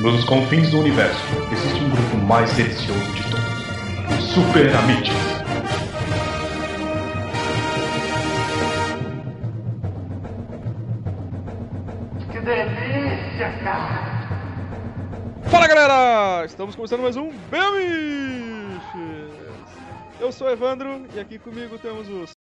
Nos confins do universo, existe um grupo mais delicioso de todos: os Super Amigos. Que delícia, cara! Fala galera! Estamos começando mais um Bemiches! Eu sou o Evandro e aqui comigo temos os.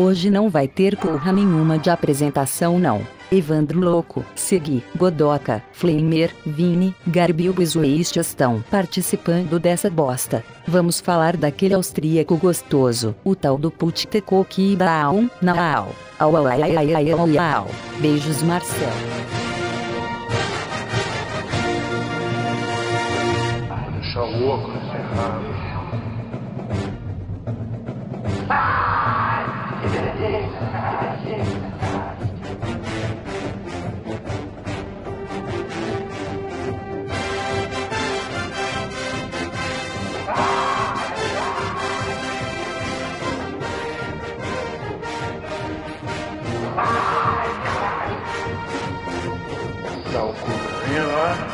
Hoje não vai ter porra nenhuma de apresentação não. Evandro Louco, Segui, Godoca, Flamer, Vini, Garbil e Zueste estão participando dessa bosta. Vamos falar daquele austríaco gostoso, o tal do Puttekoki Baum, Naal. Au au ai ai ai ai au. Beijos Marcel. Vai deixar louco nesse errado. Cu pra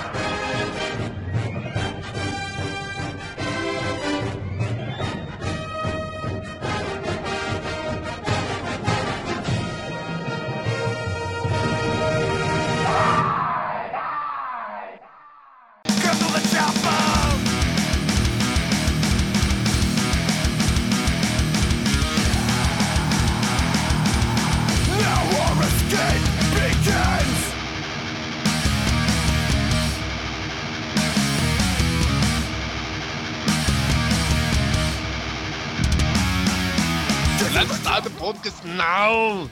the podcast now!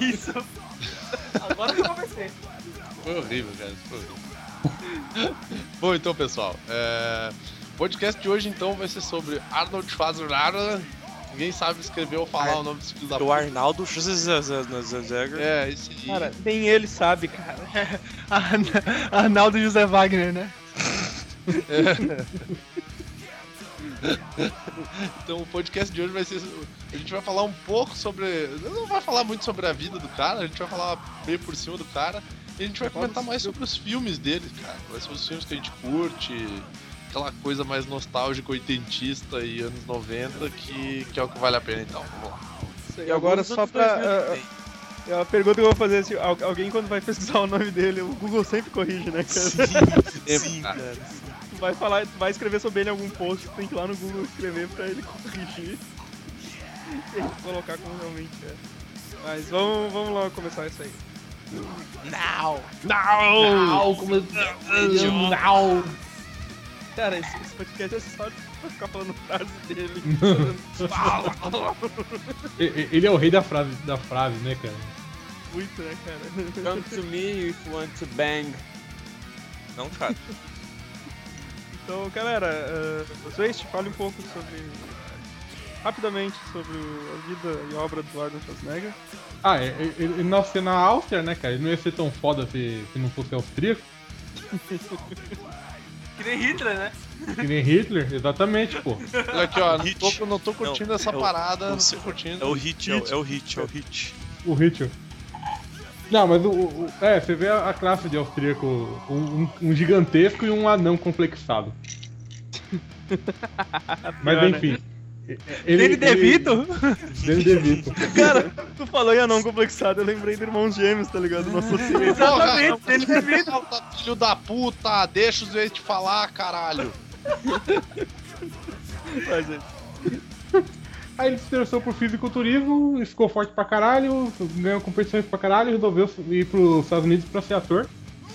Isso. Agora que eu comecei. Foi horrível, cara. Foi horrível. Bom, então, pessoal. É... O podcast de hoje, então, vai ser sobre Arnold Schwarzenegger. Ninguém sabe escrever ou falar Ar- o nome desse filho da Do puta. Arnaldo Schwarzenegger. É, esse aí. Cara, nem ele sabe, cara. Arn- Arnaldo José Wagner, né? Então, o podcast de hoje vai ser. A gente vai falar um pouco sobre. Não vai falar muito sobre a vida do cara, a gente vai falar meio por cima do cara. E a gente vai comentar mais sobre os filmes dele, cara. Vai ser os filmes que a gente curte, aquela coisa mais nostálgica, oitentista e anos 90, que, que é o que vale a pena então. Vamos lá. E agora só pra. ah, ah, a pergunta que eu vou fazer é se al- alguém quando vai pesquisar o nome dele, o Google sempre corrige, né, cara? Sim, cara. Vai falar, vai escrever sobre ele em algum post, tem que ir lá no Google escrever pra ele corrigir. E colocar como realmente é. Mas vamos, vamos lá começar isso aí. Não! Não! Não! Cara, esse, esse podcast é só pra ficar falando frase dele. Ele é o rei da frase, da frase, né, cara? Muito, né, cara? Come to me if you want to bang. Não, cara. Então, galera, uh, Zwest, fale um pouco sobre. rapidamente sobre o- a vida e obra do Arnold Schwarzenegger. Ah, é- é- ele, ele nasceu na Áustria, né, cara? Ele não ia ser tão foda se, se não fosse austríaco. Que nem Hitler, né? Que nem Hitler, exatamente, pô. Olha aqui, ó, não Hit. tô, não tô curtindo Não, essa é o- parada, o não tô curtindo. É o hit, é o, é o hit, é o hit. O Hitler. Não, mas o, o- É, você vê a, classe de austríaco, um, um- gigantesco e um anão complexado. Mas né? enfim. Ele DeVito? Danny DeVito. Cara, tu falou em anão complexado, eu lembrei do Irmãos Gêmeos, tá ligado? Nosso Exatamente, ele DeVito. Filho da puta, deixa os vezes te falar, caralho. Mas, é. Aí ele se interessou por fisiculturismo, ficou forte pra caralho, ganhou competições pra caralho, resolveu ir pros Estados Unidos pra ser ator.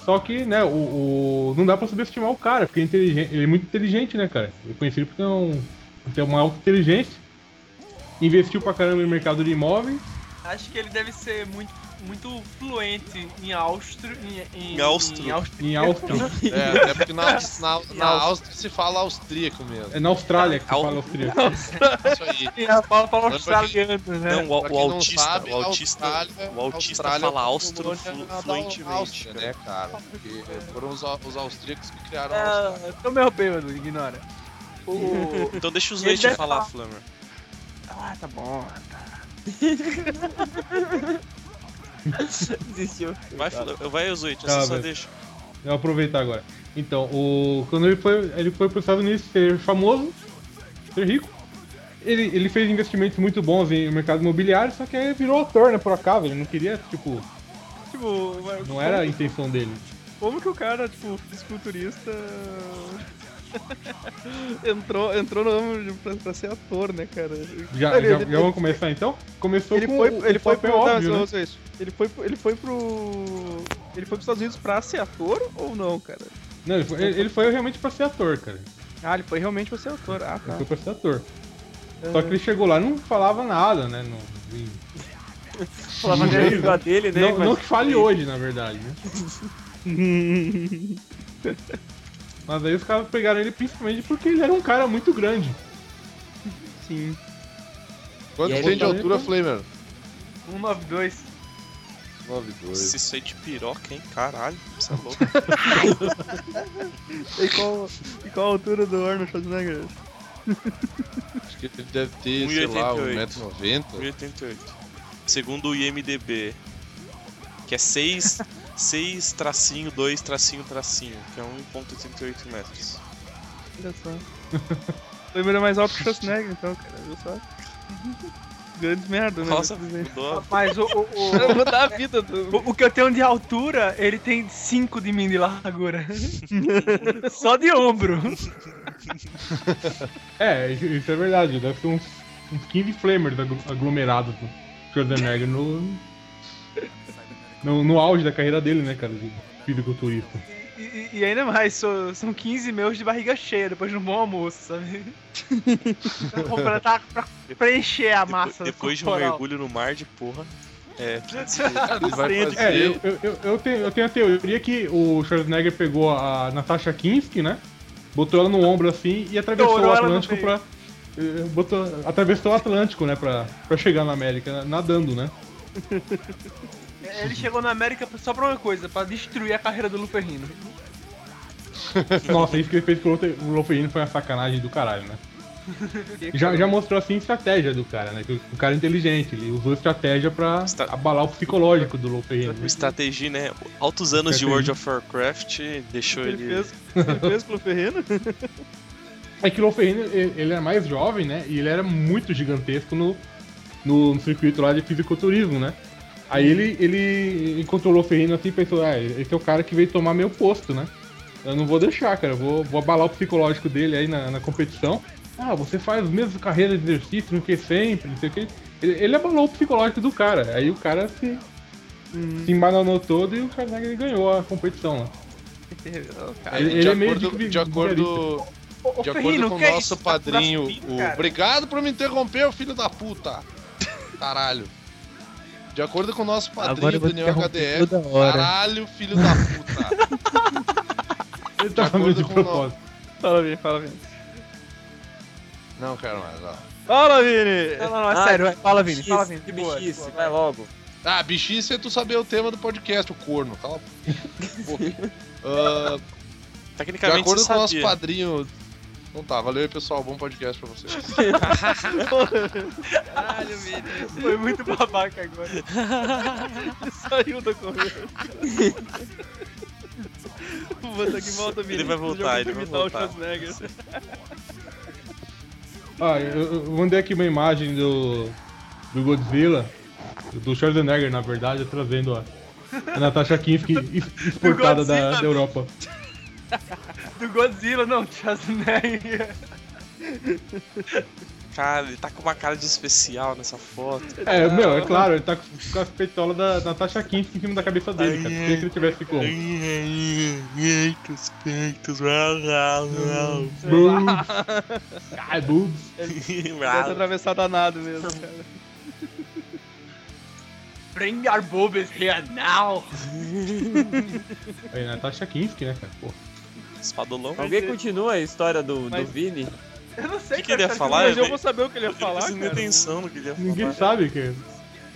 Só que, né, o, o- não dá pra subestimar o cara, porque é inteligente, ele é muito inteligente, né, cara? Ele é conhecido por ter, um, por ter uma alta inteligência. Investiu pra caramba no mercado de imóveis. Acho que ele deve ser muito, muito fluente em Áustria. Em, em, Em Áustria. em Áustria. Em Áustria. É, até porque na, na, na Áustria se fala austríaco mesmo. É na Austrália que se fala austríaco. Isso aí. E a fala, fala australiano, né? Não, o, o quem não autista, sabe, o autista, Austrália- o autista Austrália fala é austro colônia flu- fluentemente. Áustria, né, cara? Porque foram os, os austríacos que criaram a É, Áustria. eu tô meio bêbado, ignora. O... Então deixa os deve falar, falar. Flamer. Ah, tá bom. Desistiu. Vai, vai Ozoite, Tá, você só deixa. Eu vou aproveitar agora. Então, o, quando ele foi, ele foi para os Estados Unidos ser famoso, ser rico, ele, ele fez investimentos muito bons em mercado imobiliário, só que aí virou ator, né, por acaso. Ele não queria, tipo, Tipo, não era a intenção dele. Como que o cara, tipo, fisiculturista. entrou, entrou no ramo de- pra, pra ser ator, né, cara? Já, Ele- já, ele- já vamos começar então? Começou Ele com foi, o, ele o foi papel pro. não, óbvio, só- né? Ele foi, pro- ele foi pro. Ele foi pros Estados Unidos pra ser ator ou não, cara? Não, ele foi, ele- ele foi realmente pra ser ator, cara. Ah, ele foi realmente pra ser ator. Ah, Ele tá. foi pra ser ator. Só que ele chegou lá e não falava nada, né? Não, Falava Não, da língua dele, né? não, mas- não que fale hoje, na verdade, né? Mas aí os caras pegaram ele principalmente porque ele era um cara muito grande. Sim. Quanto tem de falou, altura, então? Flamer? 192. 9,2. Se isso aí de piroca, hein? Caralho, você é louco. E qual, e qual a altura do Arnold Schwarzenegger? Acho que ele deve ter, sei lá, 1,88. 1,90m. 1,88. Segundo o IMDB, que é 6, 6 tracinho, 2 tracinho, tracinho, que é 1,88 metros. Olha só. É mais alto que o Schwarzenegger, então, cara. Viu só? Grandes merda, né? Nossa, mudou. Mas o, o, o, mudar a vida do. o- o que eu tenho de altura, ele tem 5 de mim de largura. Só de ombro. É, isso é verdade. Deve ser uns, uns 15 flamers aglomerados no Schwarzenegger no, no, no auge da carreira dele, né, cara, de fisiculturista. E, e- e ainda mais, so- são 15 meus de barriga cheia depois de um bom almoço, sabe? pra, completar, pra preencher a massa. Depois de um mergulho no mar de porra. É, É, eu, eu, eu, eu tenho, eu tenho a teoria que o Schwarzenegger pegou a Natasha Kinski, né? Botou ela no ombro assim e atravessou Estourou o Atlântico pra. eh, Botou, atravessou o Atlântico, né? Pra, pra chegar na América, nadando, né? Ele chegou na América só pra uma coisa, pra destruir a carreira do Luperrino. Nossa, isso que ele fez com o Lofe- o Loferino foi uma sacanagem do caralho, né? Já, já mostrou assim estratégia do cara, né? O cara é inteligente, ele usou estratégia pra Estra- abalar o psicológico do Loferino. o estratégia, né? Altos anos de World of Warcraft deixou Ele ele. fez, ele fez com o Ferreno? É que o Loferrino, ele, ele era mais jovem, né? E ele era muito gigantesco no, no, no circuito lá de fisiculturismo, né? Aí ele, ele encontrou o Loferrino assim e pensou, ah, esse é o cara que veio tomar meu posto, né? Eu não vou deixar, cara, eu vou, vou abalar o psicológico dele aí na, na competição. Ah, você faz as mesmas carreiras de exercício, não que sempre, não sei o que. Ele, ele abalou o psicológico do cara. Aí o cara se, se embananou todo e o Schwarzenegger ganhou a competição. Aí, Ele- ele é meio acordo, de- de acordo, Ô, de acordo Ferrino, com o é nosso? Tá o padrinho, fino, o... obrigado por me interromper, filho da puta. Caralho. De acordo com o nosso padrinho, Daniel hora. caralho, filho da puta. Ele tá acordo de com o propósito. Fala, Vini, fala, Vini. Não quero mais, ó. Fala, Vini! Não, não, não, é Ah, sério, vai, fala, Vini, bichice, fala, Vini. Que de boa, de bichice, boa, vai logo. Ah, bichice é tu saber o tema do podcast, o corno. Cala a boca. De Tecnicamente acordo você com o nosso padrinho. Então tá, valeu aí pessoal, bom podcast pra vocês. Caralho, Vini. Foi muito babaca agora. Saiu da conversa. Vou aqui volta, Vini. Ele vai voltar, ele vai imitar o voltar. Schwarzenegger. Ah, eu, eu mandei aqui uma imagem do, do Godzilla, do Schwarzenegger, na verdade, trazendo a, a Natasha Kinski exportada da, da Europa. Do Godzilla, não, Schwarzenegger. Cara, ele tá com uma cara de especial nessa foto. É, meu, é claro, ele tá com, com as peitolas da Natasha Kinski em cima da cabeça dele, cara. Queria que ele tivesse como. Peitos, peitos, Boobs. Ai, boobs. Deve ter atravessado a nada mesmo, cara. Bring your boobies here now. Aí, Natasha Kinski, né, cara? Pô. Espadolão. Alguém continua a história do, do Mas- Vini? Eu não sei O que, que ele ia cara, falar? Mas eu Eu vou saber o que ele ia falar, nem cara. atenção no que ele ia falar. Ninguém sabe que.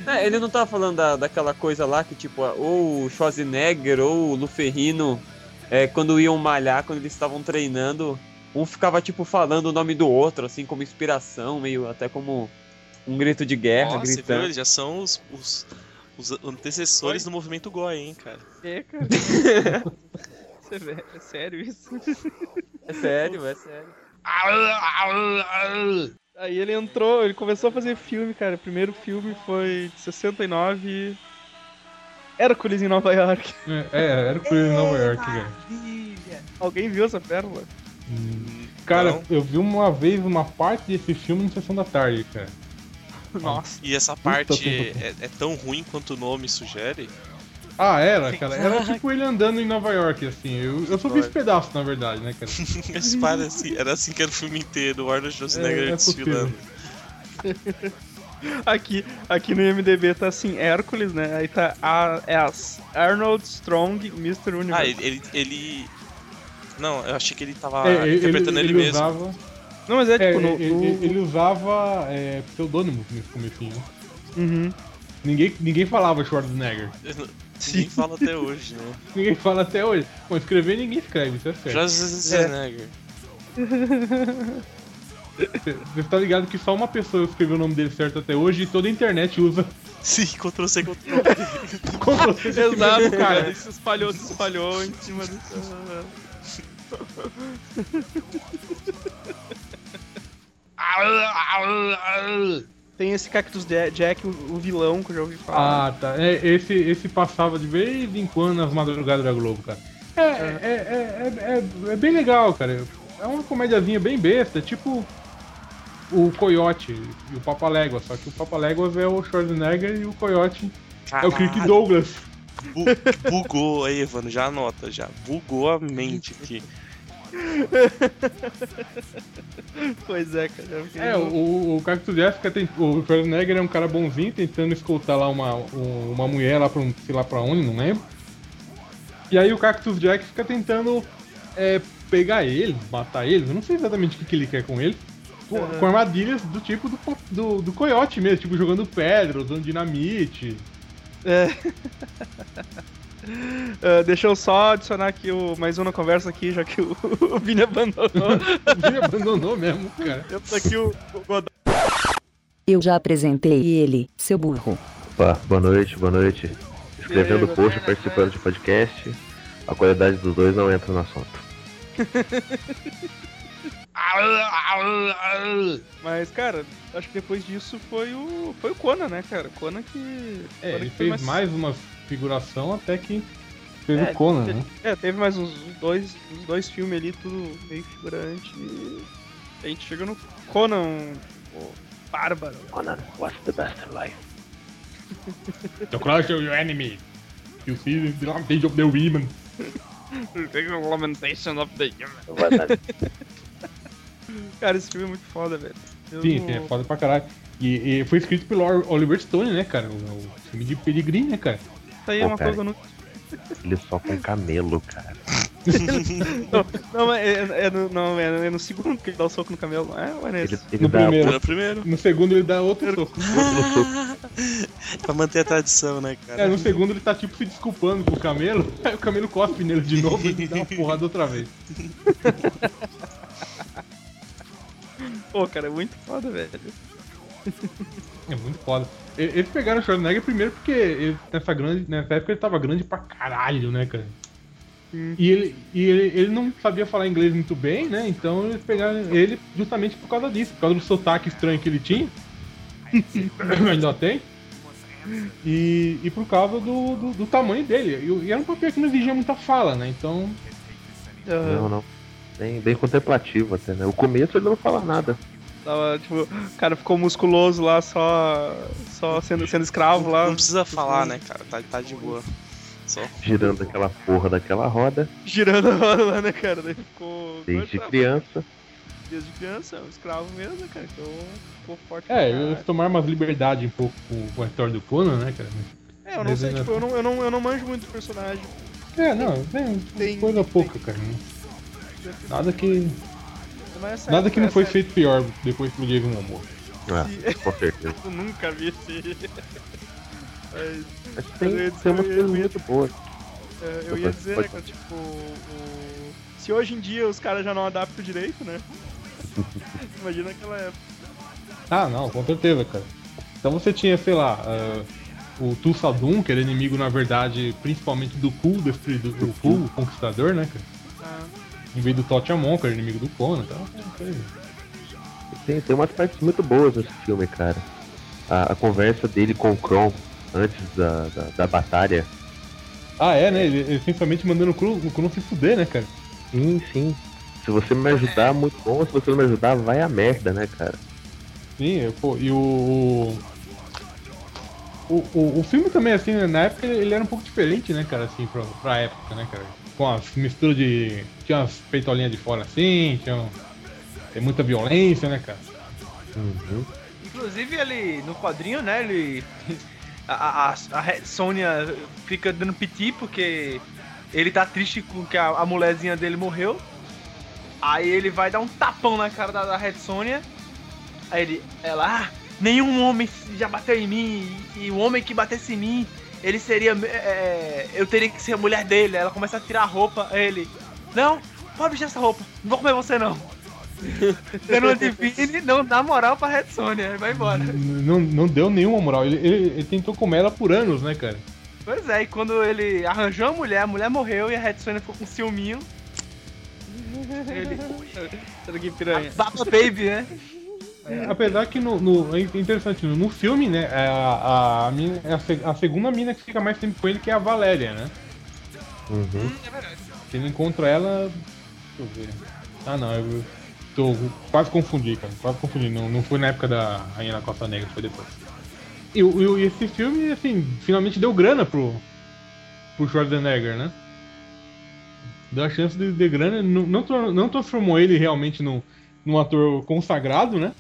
É, ele não tava falando da, daquela coisa lá que, tipo, ou o Schwarzenegger ou o Luferrino, é, quando iam malhar, quando eles estavam treinando, um ficava, tipo, falando o nome do outro, assim, como inspiração, meio até como um grito de guerra, Nossa, você viu? gritando. Eles já são os, os, Os antecessores do movimento Goi, hein, cara. É, cara. É, é sério isso? É sério, é sério. Aí ele entrou, ele começou a fazer filme, cara. O primeiro filme foi de 69. Hércules em Nova York. É, é, era o Coelho em Nova York, cara. Alguém viu essa pérola? Cara, Não. eu vi uma vez uma parte desse filme na sessão da tarde, cara. Nossa. E essa parte é, é tão ruim quanto o nome sugere? Ah, era, cara. Era tipo ele andando em Nova York, assim. Eu, eu só vi esse pedaço, na verdade, né, cara? Esse parece, era assim que era o filme inteiro, o Arnold Schwarzenegger É, é desfilando. Aqui, aqui no IMDB tá assim, Hércules, né? Aí tá a, é as Arnold Strong Mr. Universe. Ah, ele, ele, ele- Não, eu achei que ele tava É, ele, interpretando ele, ele mesmo. usava. Não, mas é É, tipo no. ele, no- ele- ele usava é, pseudônimo nesse comecinho. Uhum. Ninguém, ninguém falava Schwarzenegger. Ninguém fala até hoje, né? Ninguém fala até hoje. Bom, escrever ninguém escreve, isso é certo. Schwarzenegger. Você tá ligado que só uma pessoa escreveu o nome dele certo até hoje e toda a internet usa. Sim, Ctrl C, Ctrl V. Ctrl C Exato, cara. se espalhou, se espalhou em cima do. Tem esse Cactus Ja- Jack, o, o vilão que eu já ouvi falar. Ah, tá. É, esse, esse passava de vez em quando nas madrugadas da Globo, cara. É, é, é, é, é, é bem legal, cara. É uma comédiazinha bem besta, tipo o Coyote e o Papalégua. Só que o Papaléguas é o Schwarzenegger e o Coyote é o Kirk Caralho, Douglas. bu- bugou aí, Evandro, já anota, já. Bugou a mente aqui. Pois é, cara. É, o, o Cactus Jessica tem. O Schwarzenegger é um cara bonzinho tentando escoltar lá uma, um- uma mulher lá pra um, sei lá pra onde, não lembro. E aí o Cactus Jack fica tentando é, pegar ele, matar ele, eu não sei exatamente o que, que ele quer com ele. Com, Uhum. com armadilhas do tipo do, do, do coiote mesmo, tipo jogando pedra, usando dinamite. É. Ah, deixa eu só adicionar aqui o, mais um na conversa aqui, já que o, o Vini abandonou. O Vini abandonou mesmo, cara. Eu tô aqui o, o. Eu já apresentei ele, seu burro. Opa, boa noite, boa noite. Escrevendo aí, post, participando de podcast. A qualidade dos dois não entra no assunto. Mas, cara, acho que depois disso foi o. Foi o Conan, né, cara? Conan que. É, Conan ele que fez mais uma figuração até que fez É, o Conan, né? É, teve mais uns dois, uns dois filmes ali, tudo meio figurante. E a gente chega no Conan, o Bárbaro. Conan, what's the best in life? The crush of your enemy. You see the advantage of the women. Lamentation of the Cara, esse filme é muito foda, velho. Eu Sim, não- é foda pra caralho. E, e foi escrito pelo Oliver Stone, né, cara? O, o filme de pedigree, né, cara? Tá aí Pô, uma cara. coisa no. Ele só com camelo, cara. Não, não, mas é, é no, não, é, é no segundo que ele dá o soco no camelo, é? Ou é Ele, nesse? ele No dá primeiro. Era o primeiro. No segundo ele dá outro soco. pra manter a tradição, né, cara? É, no segundo ele tá tipo se desculpando com o camelo, aí o camelo cospe nele de novo e ele dá uma porrada outra vez. Pô, cara, é muito foda, velho. É muito foda. Eles pegaram o Schwarzenegger primeiro porque ele, nessa, grande, nessa época ele tava grande pra caralho, né, cara? E, ele, e ele, ele não sabia falar inglês muito bem, né? Então eles pegaram ele justamente por causa disso, por causa do sotaque estranho que ele tinha. Ainda tem. E, e por causa do, do, do tamanho dele. E, e era um papel que não exigia muita fala, né? Então. Não, não. Bem, bem contemplativo até, né? O começo ele não fala nada. Tava, tipo, o cara ficou musculoso lá, só, só sendo, sendo escravo lá. Não precisa falar, né, cara? Tá, tá de boa. Só. Girando aquela porra daquela roda Girando a roda lá, né, cara? Daí ficou. desde criança. Desde criança, é um escravo mesmo, né, cara? Então ficou forte. É, eles tomaram umas liberdades um pouco com, com a história do Conan, né, cara? É, eu não sei, tipo, eu não, eu não, eu não manjo muito do personagem. É, não, tem, Tem- coisa pouca, cara. Nada que. Mas Nada que não foi feito pior depois que o Diego Momoa. Ah, com certeza. Eu nunca vi esse. Mas, Mas tem, Eu ia tem umas coisas muito boas. é, eu ia dizer, né, cara, tipo, o- se hoje em dia os caras já não adaptam direito, né? Imagina aquela época. Ah, não, com certeza, cara. Então você tinha, sei lá, ah, o Tulsa Doom, que era inimigo, na verdade, principalmente do Destruidor, do Cool Conquistador, né, cara? Em vez do Totiamon, que era inimigo do Conan e tal. Tem, tem umas partes muito boas nesse filme, cara. A, a conversa dele com o Kron antes da, da, da batalha. Ah, é, né? Ele, ele simplesmente mandando o Kron, o Kron se fuder, né, cara? Sim, sim. Se você me ajudar, muito bom. Se você não me ajudar, vai a merda, né, cara? Sim, pô, e o. O, o, o filme também, assim, né, na época ele era um pouco diferente, né, cara, assim, pra, pra época, né, cara? Com as misturas de. Tinha umas peitolinhas de fora assim, tinha. um- Tem muita violência, né, cara? Uhum. Inclusive ele, no quadrinho, né, ele... A, a, a Red Sônia fica dando piti porque ele tá triste com que a, a mulherzinha dele morreu. Aí ele vai dar um tapão na cara da, da Red Sônia. Aí ele, ela, ah, nenhum homem já bateu em mim. E, e o homem que batesse em mim, ele seria. é, eu teria que ser a mulher dele. Ela começa a tirar a roupa. Aí ele, não, pode vestir essa roupa, não vou comer você não. Dando uma divine, não dá moral pra Red Sônia, aí vai embora. Não, não deu nenhuma moral. Ele, ele, ele tentou comer ela por anos, né, cara? Pois é, e quando ele arranjou a mulher, a mulher morreu e a Red Sonja ficou com ciúminho. Ele. Será que piranha? Baba Baby, né? É, apesar que no, no- é interessante, no filme, né, é a, a, mina- é a, se- a segunda mina que fica mais tempo com ele, que é a Valéria, né? Uhum. Que ele encontra ela. Deixa eu ver. Ah não, eu tô quase confundi, cara. Quase confundi. Não, não foi na época da Rainha da Costa Negra, foi depois. E, o- e esse filme, assim, finalmente deu grana pro, pro Schwarzenegger, né? Deu a chance de ter grana, não, não, não transformou ele realmente num, num ator consagrado, né?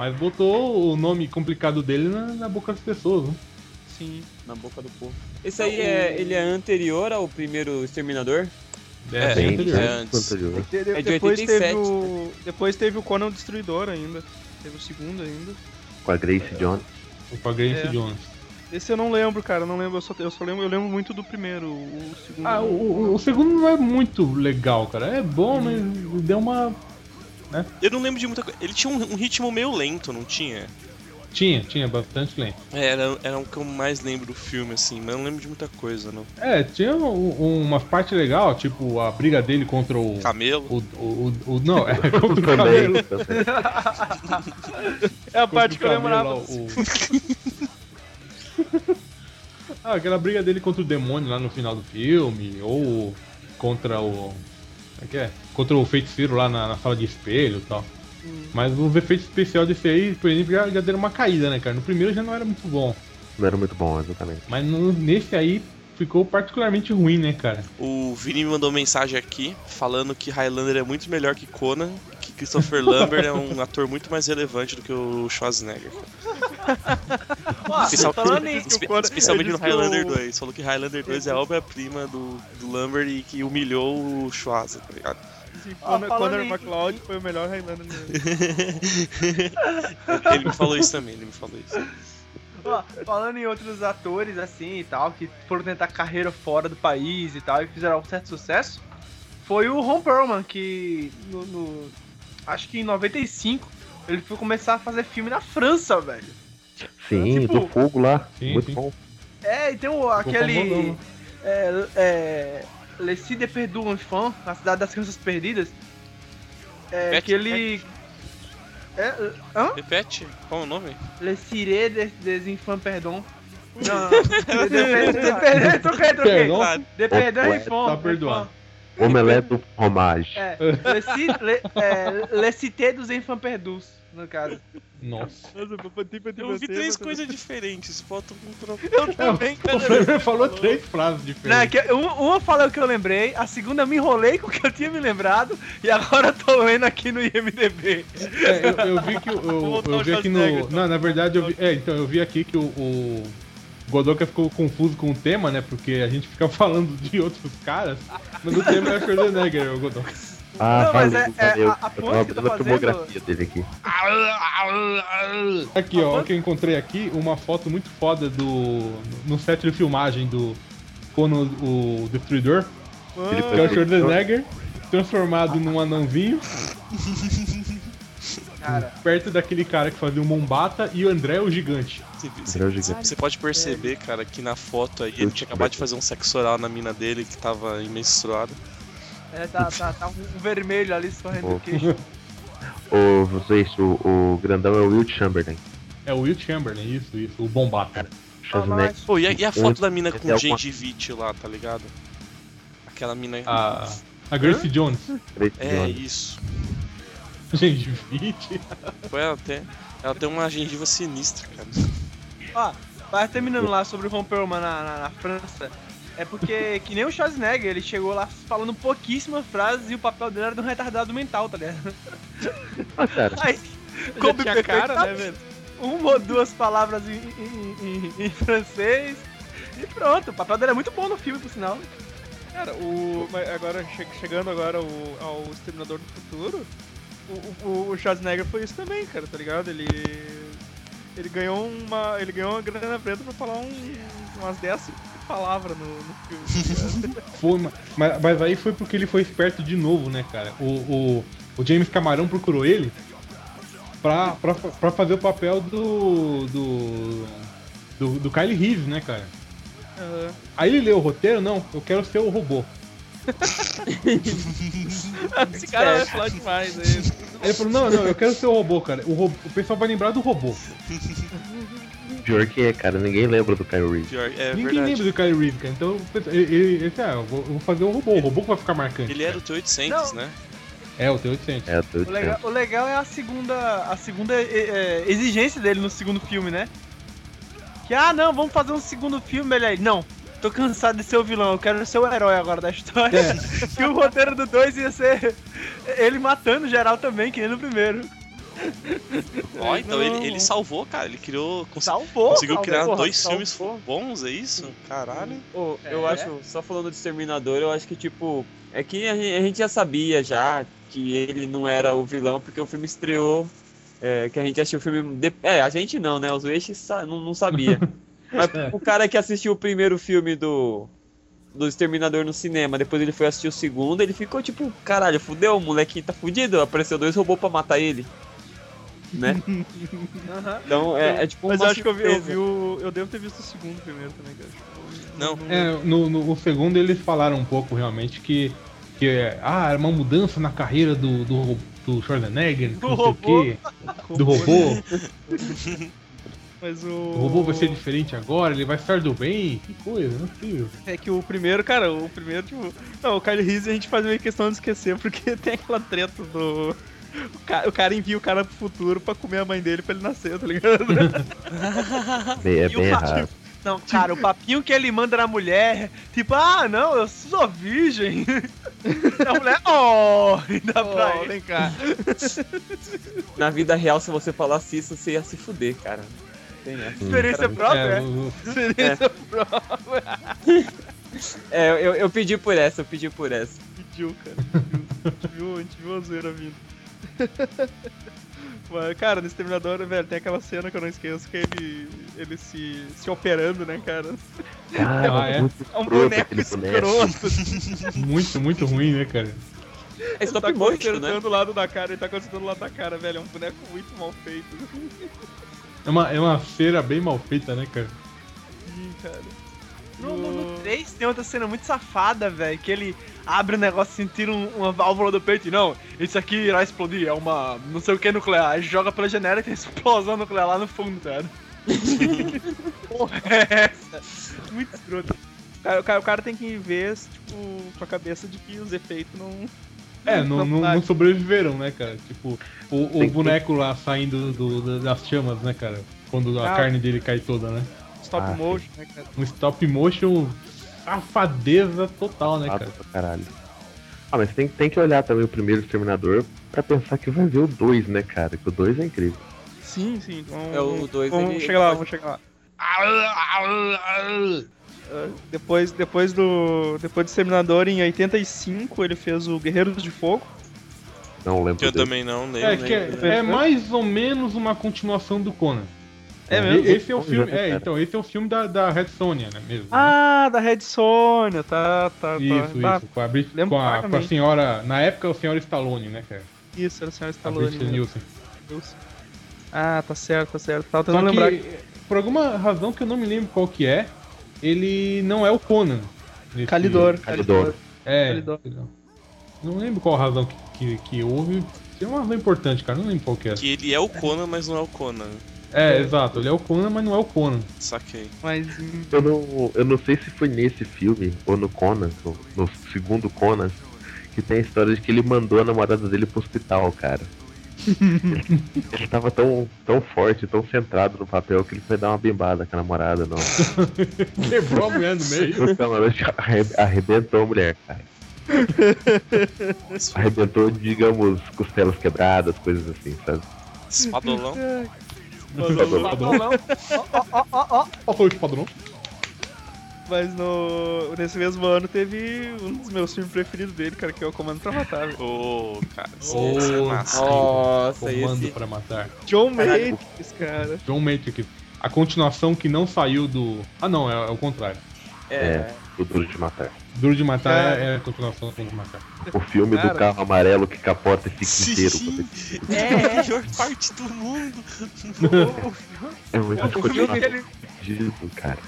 Mas botou o nome complicado dele na, na boca das pessoas, né? Sim, na boca do povo. Esse aí é, ele é anterior ao primeiro Exterminador? É, bem Bem, anterior. é antes. anterior. De- de- É de depois, 87. teve o, depois teve o Conan Destruidor ainda. Teve o segundo ainda. Com a Grace Jones. Com a Grace É. Jones. Esse eu não lembro, cara. Eu não lembro. Eu só, eu só lembro, eu lembro muito do primeiro. O segundo. Ah, o, o- o segundo não é muito legal, cara. É bom, mas deu uma. Eu não lembro de muita coisa. Ele tinha um, um ritmo meio lento, não tinha? Tinha, tinha bastante lento. É, era, era o que eu mais lembro do filme, assim, mas eu não lembro de muita coisa, não. É, tinha um, um- umas partes legais, tipo a briga dele contra o. Camelo. O, o, o, o- não, é contra o camelo. também. É a parte que eu lembrava. o- ah, aquela briga dele contra o demônio lá no final do filme, ou contra o. Como é que é? Contra o feiticeiro lá na, na sala de espelho e tal. Mas os efeitos especiais desse aí, por exemplo, já, já deram uma caída, né, cara? No primeiro já não era muito bom. Não era muito bom, exatamente. Mas no- nesse aí ficou particularmente ruim, né, cara? O Vini me mandou mensagem aqui falando que Highlander é muito melhor que Conan, que Christopher Lambert é um ator muito mais relevante do que o Schwarzenegger. Especial- espe- Conan- especialmente no Highlander o- 2. Falou que Highlander 2 é a obra-prima do, do Lambert e que humilhou o Schwarzenegger, tá ligado? Conor, falando Conor em- McLeod foi o melhor Highlander mesmo. ele me falou isso também, ele me falou isso. ó, falando em outros atores assim e tal, que foram tentar carreira fora do país e tal, e fizeram um certo sucesso, foi o Ron Perlman, que no, no- acho que em 95 ele foi começar a fazer filme na França, velho. Sim, Tipo- do fogo lá. Sim, muito sim. bom. É, e tem o, famosão. aquele. É, é, Le Cid de Perdu Enfant, a cidade das crianças perdidas. É, Repete, que ele. É, hã? Repete, qual é o nome? Le Cire des, des Enfants Perdon. Não, não. Troquei, troquei. Perdão? De Perdão Ué, Enfant. tá perdoado. Omelete do fromage. É, Le, é, Le Cité dos Enfants Perdus, no caso. Nossa. Nossa, eu bati pra Eu ouvi você, três coisas diferentes, falta um troco. Eu também, O Flamer falou três frases Não, é diferentes. que uma, uma falou o que eu lembrei, a segunda eu me enrolei com o que eu tinha me lembrado, e agora eu tô lendo aqui no IMDB. É, eu, eu vi que o- eu, eu ao vi aqui no. Não, na verdade eu vi. É, então eu vi aqui que o, o Godoka ficou confuso com o tema, né? Porque a gente fica falando de outros caras, mas o tema é o Schwarzenegger, o Godoka. Ah, Não, mas valeu, é- é valeu. a- a Eu ponte tava que eu tô vendo a fazendo- filmografia dele aqui. Aqui, ó, que eu encontrei aqui uma foto muito foda do. no set de filmagem do Conan o Destruidor, Ele que é o Schwarzenegger, transformado num anãozinho. Cara. Perto daquele cara que fazia o Mombata e o André o gigante. Você, André o Gigante. você pode perceber, cara, que na foto aí ele tinha acabado de fazer um sexo oral na mina dele que tava menstruada. É, tá, tá, tá um vermelho ali escorrendo o queixo. O, vocês, o, o grandão é o Will Chamberlain. É o Will Chamberlain, isso, isso, o Bombata. Schwarzenegger. Pô, e a, e a foto da mina Esse com é o- gengivite lá, tá ligado? Aquela mina. A, a Gracie Jones. Grace É Jones. isso. Gengivite. Pô, ela tem, ela tem uma gengiva sinistra, cara. Ó, vai terminando lá sobre o Ron Perlman na, na, na França. É porque, que nem o Schwarzenegger, ele chegou lá falando pouquíssimas frases e o papel dele era de um retardado mental, tá ligado? Ah, cara, Aí, coube tinha perfeito, cara, tá? né, velho? uma ou duas palavras em, em- em- em francês e pronto. O papel dele é muito bom no filme, por sinal. Cara, o. Agora, che- chegando agora ao, ao Exterminador do Futuro, o, o, o Schwarzenegger foi isso também, cara, tá ligado? Ele. Ele ganhou uma. Ele ganhou uma grana preta pra falar um, umas 10 palavras no, no filme. ligado? Foi, ma- mas, mas aí foi porque ele foi esperto de novo, né, cara? O, o, o James Camarão procurou ele pra, pra, pra fazer o papel do. do. do, do Kyle Reeves, né, cara? Aham. Aí ele leu o roteiro, não, eu quero ser o robô. Esse cara vai falar demais aí. Aí ele falou, não, não, eu quero ser o robô, cara. O, robô- o pessoal vai lembrar do robô. pior que é, cara. Ninguém lembra do Reese. Pior, é Ninguém verdade. lembra do Kyle Reeves, cara. Então ele, ele, ele ah, eu vou, eu vou fazer o robô, o robô que vai ficar marcante. Ele era o T-800, Não. né? É, o T-800. É, eu tô O legal, o legal é a segunda, a segunda é, é, exigência dele no segundo filme, né? Que, ah, não, vamos fazer um segundo filme, ele aí. Não, tô cansado de ser o vilão, eu quero ser o herói agora da história. É. que o roteiro do 2 ia ser ele matando geral também, que nem no primeiro. Ó, então Não. ele, ele salvou, cara. Ele criou. cons- Salvou, conseguiu salvou, criar porra, dois salvou. filmes bons, é isso? Caralho. Ô, eu É. acho, só falando de Exterminador, eu acho que, tipo, é que a gente, a gente já sabia já que ele não era o vilão, porque o filme estreou, é, que a gente assistiu o filme... de- É, a gente não, né? Os eixos sa- não, não sabia. Mas É. o cara que assistiu o primeiro filme do, do Exterminador no cinema, depois ele foi assistir o segundo, ele ficou tipo, caralho, fudeu, o molequinho tá fudido, apareceu dois robôs pra matar ele. Né? Aham. Então é, é tipo Mas eu acho que eu vi, eu vi o. Eu devo ter visto o segundo primeiro também, cara. Tipo, Não. É, no, no- o segundo eles falaram um pouco realmente que, que é, ah, era uma mudança na carreira do, do, do Schwarzenegger, Do não sei robô. o quê, do robô. Mas o. O robô vai ser diferente agora, ele vai estar do bem, que coisa, não é possível. É que o primeiro, cara, o primeiro, tipo. Não, o Kyle Reese a gente faz meio questão de esquecer, porque tem aquela treta do. O cara, o cara envia o cara pro futuro pra comer a mãe dele pra ele nascer, tá ligado? Bem- é bem errado. Não, cara, o papinho que ele manda na mulher, tipo, ah, não, eu sou virgem. a mulher, oh, e dá pra ele. vem cá. Na vida real, se você falasse isso, você ia se fuder, cara. Tem essa. Experiência própria, É, é? o- Experiência própria. É, eu, eu pedi por essa, eu pedi por essa. Pediu, cara. A gente viu, a gente viu a zoeira vindo. Mas, cara, no Exterminador, velho, tem aquela cena que eu não esqueço, que é ele, ele se, se operando, né, cara? Cara, Ah, é? muito É um boneco escroto. muito, muito ruim, né, cara? É Ele tá motion, consertando né? o lado da cara, ele tá consertando o lado da cara, velho. É um boneco muito mal feito. É uma, é uma cera bem mal feita, né, cara? Sim, cara. No, no, no 3 tem outra cena muito safada, velho, que ele abre o negócio assim, tira um- uma válvula do peito e não, isso aqui irá explodir, é uma não sei o que nuclear. Aí joga pela janela e tem explosão nuclear lá no fundo, cara. Porra, é essa? Muito escroto. O cara, o cara- o cara tem que ver, tipo, com a cabeça de que os efeitos não. É, não, não, não sobreviveram, né, cara? Tipo, o, o boneco lá saindo do, do- das chamas, né, cara? Quando a Ah. carne dele cai toda, né? Stop Ah, motion, né, cara? Um stop motion safadeza total, né, cara? pra caralho. Ah, mas tem, tem que olhar também o primeiro Exterminador pra pensar que vai ver o 2, né, cara? Que o 2 é incrível. Sim, sim. Então, É, o dois, Vamos ele- chegar lá, vamos chegar lá. Ah, Depois, depois do. Depois do Exterminador, em 85, ele fez o Guerreiros de Fogo. Não lembro Que eu dele. também não lembro. É, que lembro. é, é mais ou menos uma continuação do Conan. É mesmo? E- Esse é o filme. É, então, esse é o filme da, da Red Sonja, né? Mesmo. né? Ah, da Red Sonja, tá, tá, Isso, tá. isso. Com a, Brit- com, a, com a senhora. Na época, a senhora Stallone, né, cara? Isso, era o senhor A Stallone. Brit né? Nielsen. Ah, tá certo, tá certo. Tava Só tentando que, lembrar. por alguma razão que eu não me lembro qual que é, ele não é o Conan. nesse- Calidor. Calidor. É. Calidor. Não lembro qual a razão que, que, que houve. Tem uma razão importante, cara. Não lembro qual que é. Que ele é o Conan, mas não é o Conan. É, exato. Ele é o Conan, mas não é o Conan. Saquei. Mas. Eu não, eu não sei se foi nesse filme ou no Conan, no, no segundo Conan, que tem a história de que ele mandou a namorada dele pro hospital, cara. ele, tava tão, tão forte, tão centrado no papel que ele foi dar uma bimbada com a namorada, não. Quebrou a mulher no meio. O arrebentou a mulher, cara. Arrebentou, digamos, costelas quebradas, coisas assim, sabe? Espadolão. Espadolão. Qual foi o espadrão? Mas no, nesse mesmo ano teve um dos meus filmes preferidos dele, cara, que é o Comando pra Matar. Ô, cara, isso Ô, é massa. Nossa, Comando esse. pra matar. John. Matrix, cara. John Matrix. A continuação que não saiu do. Ah, não, é, é o contrário. É. O Duro de Matar. Duro de Matar Cara. é, é a continuação do Duro de Matar. O filme Cara. do carro amarelo que capota e fica Sim. inteiro. É a melhor parte do mundo. É muito O filme que continuação ele, cara.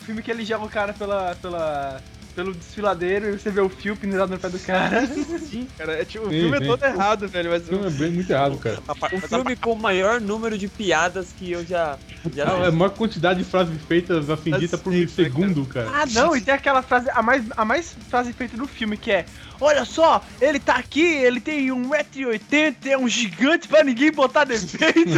o filme que ele joga o cara pela, pela, pelo desfiladeiro e você vê o fio pendurado no pé do cara. Sim, cara. É, tipo, o Sim, filme sim. é todo errado, velho, mas O filme é bem muito errado, cara. O filme com o maior número de piadas que eu já. já Ah, É a maior quantidade de frases feitas assim, dita por Sim, segundo, cara. Ah, não, e tem aquela frase, a mais, a mais frase feita no filme, que é Olha só, ele tá aqui, ele tem 1,80m, é um gigante pra ninguém botar defeito.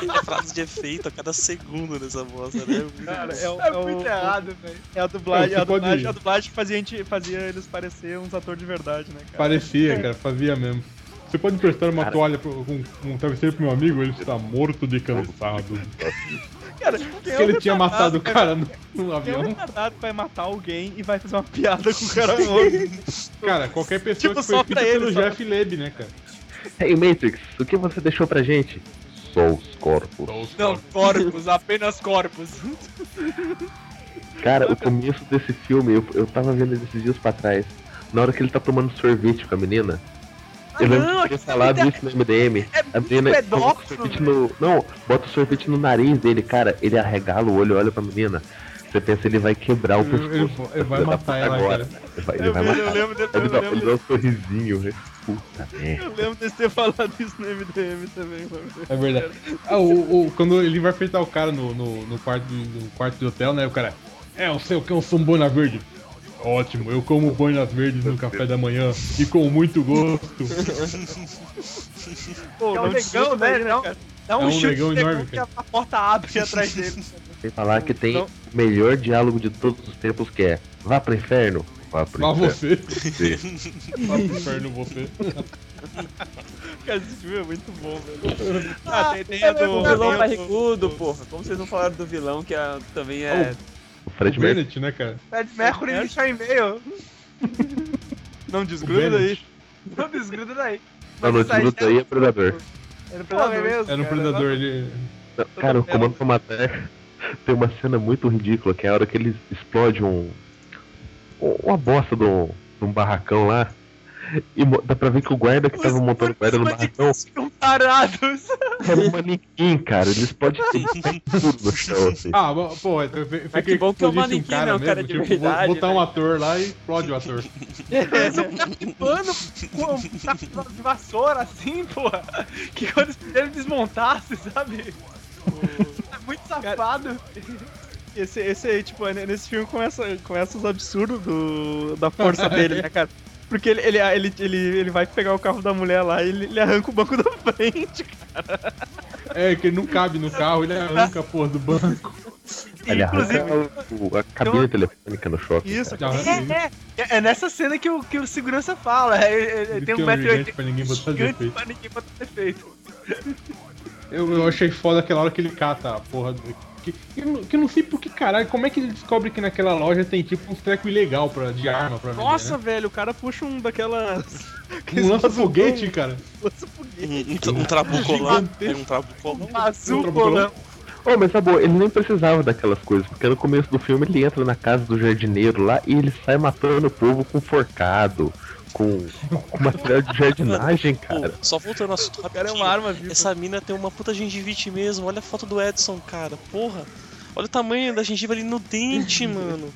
Tem frase de efeito a cada segundo nessa bosta, né? Cara, é, o- É é o- muito errado, velho. É a dublagem, Você a dublagem, a dublagem que fazia, a gente, fazia eles parecer uns atores de verdade, né, cara? Parecia, cara, fazia mesmo. Você pode emprestar uma toalha pro, com um travesseiro pro meu amigo, ele está morto de cansado. Cara, Porque ele tinha matado o cara no, no Quem é um avião. retardado que vai matar alguém e vai fazer uma piada com o cara morto? Cara, qualquer pessoa Tipo, que foi só feita pra ele, pelo só. Jeff Leb, né, cara? Hey Matrix, o que você deixou pra gente? Só os corpos. Não, corpos, apenas corpos. Cara, o começo desse filme, eu, eu tava vendo ele esses dias pra trás. Na hora que ele tá tomando sorvete com a menina. Eu lembro não, que tinha falado é- isso no MDM. é a menina pedófilo, sorvete no. Não, bota o sorvete no nariz dele, cara. Ele arregala o olho, olha pra menina. Você pensa ele vai quebrar o pescoço. ele- ele vai matar ela, agora. cara. Ele vai, ele Eu, vai matar. eu lembro, de, Ele eu, dá, ele lembro, dá um sorrisinho, né? Puta merda. eu lembro de ter falado isso no MDM também, mano. É verdade. Ah, o, o- quando ele vai enfrentar o cara no, no, no quarto, do- no quarto do hotel, né? O cara. É, eu sei o que é um sou um boina verde. Ótimo, eu como boinas verdes no café da manhã e com muito gosto. Pô, É um negão, né? Não, cara? Dá um, É um chute negão no negão enorme, que a porta abre atrás dele. Sem falar que tem Não. o melhor diálogo de todos os tempos que é Vá pro inferno. Vá pro inferno. você. Você. Vá pro inferno você. Cara, esse filme é muito bom, velho. Ah, tem, tem a é do. O vilão barrigudo, porra. Como vocês não falaram do vilão, que é- também é. O O Fred Mercury. Bennett, né, cara? Fred Mercury É? deixa e-mail. Não desgruda daí. Não desgruda daí. Não, aí desgruda já- aí é predador. É no Predador mesmo. Era um cara. predador, ele. Não, Cara, o Comando pra Matar tem uma cena muito ridícula, que é a hora que ele explode um. um- uma bosta de um, de um barracão lá. E dá pra ver que o guarda que tava montando o guarda no barracão Ficam tarados. era um manequim, cara. Ele explode tudo no chão, assim. Ah, pô, eu fiquei Mas que bom que é um explodisse manequim, cara né? Um cara mesmo, de tipo, verdade, Botar um né? ator lá e explode o ator. Eles vão ficar pipando com um de vassoura assim, porra. Que quando ele desmontasse, sabe? É muito safado. Esse, esse aí, tipo, é nesse filme começa, começa os absurdos do, da força dele, né, cara? Porque ele, ele, ele, ele, ele vai pegar o carro da mulher lá e ele, ele arranca o banco da frente, cara. É, que ele não cabe no carro, ele arranca a porra do banco. Ele Inclusive, arranca o- a cabine telefônica no choque. Isso, cara. arranca é, é, é nessa cena que o, que o segurança fala. É, é, é, tem um é metro e gigante pra ninguém botar gigante defeito. pra ninguém botar defeito. Eu, eu achei foda aquela hora que ele cata a porra. do- Que, que, eu não- sei por que caralho, como é que ele descobre que naquela loja tem tipo uns treco ilegal pra, de arma pra vender, Nossa, né? velho, o cara puxa um daquelas. Um lança-foguete, cara. Lança-foguete. Um, um trabucolão. É um trabucolão. Azul, Outra colão. Oh, mas tá bom, ele nem precisava daquelas coisas, porque no começo do filme ele entra na casa do jardineiro lá e ele sai matando o povo com forcado, com, com material de jardinagem, Pô, cara. só voltando ao assunto cara é rapidinho. uma arma viva. Essa mina tem uma puta gengivite mesmo. Olha a foto do Edson, cara. Porra. Olha o tamanho da gengiva ali no dente, mano.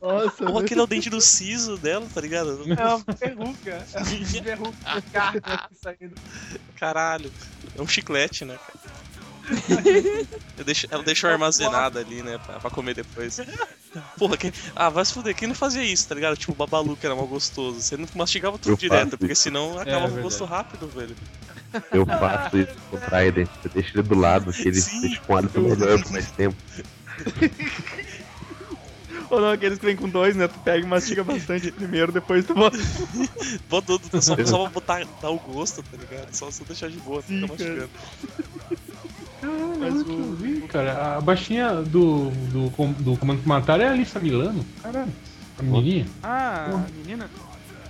Nossa, Porra, aquele é o dente do siso dela, tá ligado? É uma verruga. É uma verruga. Carne aqui saindo. Caralho. É um chiclete, né, cara? Eu deixo- ela deixou armazenada ali, né, pra, pra comer depois. Porra, quem... ah, vai se fuder, quem não fazia isso, tá ligado? Tipo o babalu, que era mal gostoso. Você não mastigava tudo Eu direto, faço porque senão acaba com o gosto rápido, velho. Eu faço isso com o Trident. Você deixa ele do lado, que ele Sim. deixa com o hálito melhor por mais tempo. Ou não, aqueles que vem com dois, né? Tu pega e mastiga bastante primeiro, depois tu bota. Bota tudo, só, só pra botar, dar o gosto, tá ligado? Só, só deixar de boa, Sim, fica cara. Mastigando. Mas o... vi, cara, a baixinha do, do, do Comando que Matar é a Alissa Milano. Caralho. A menininha. Ah, a menina?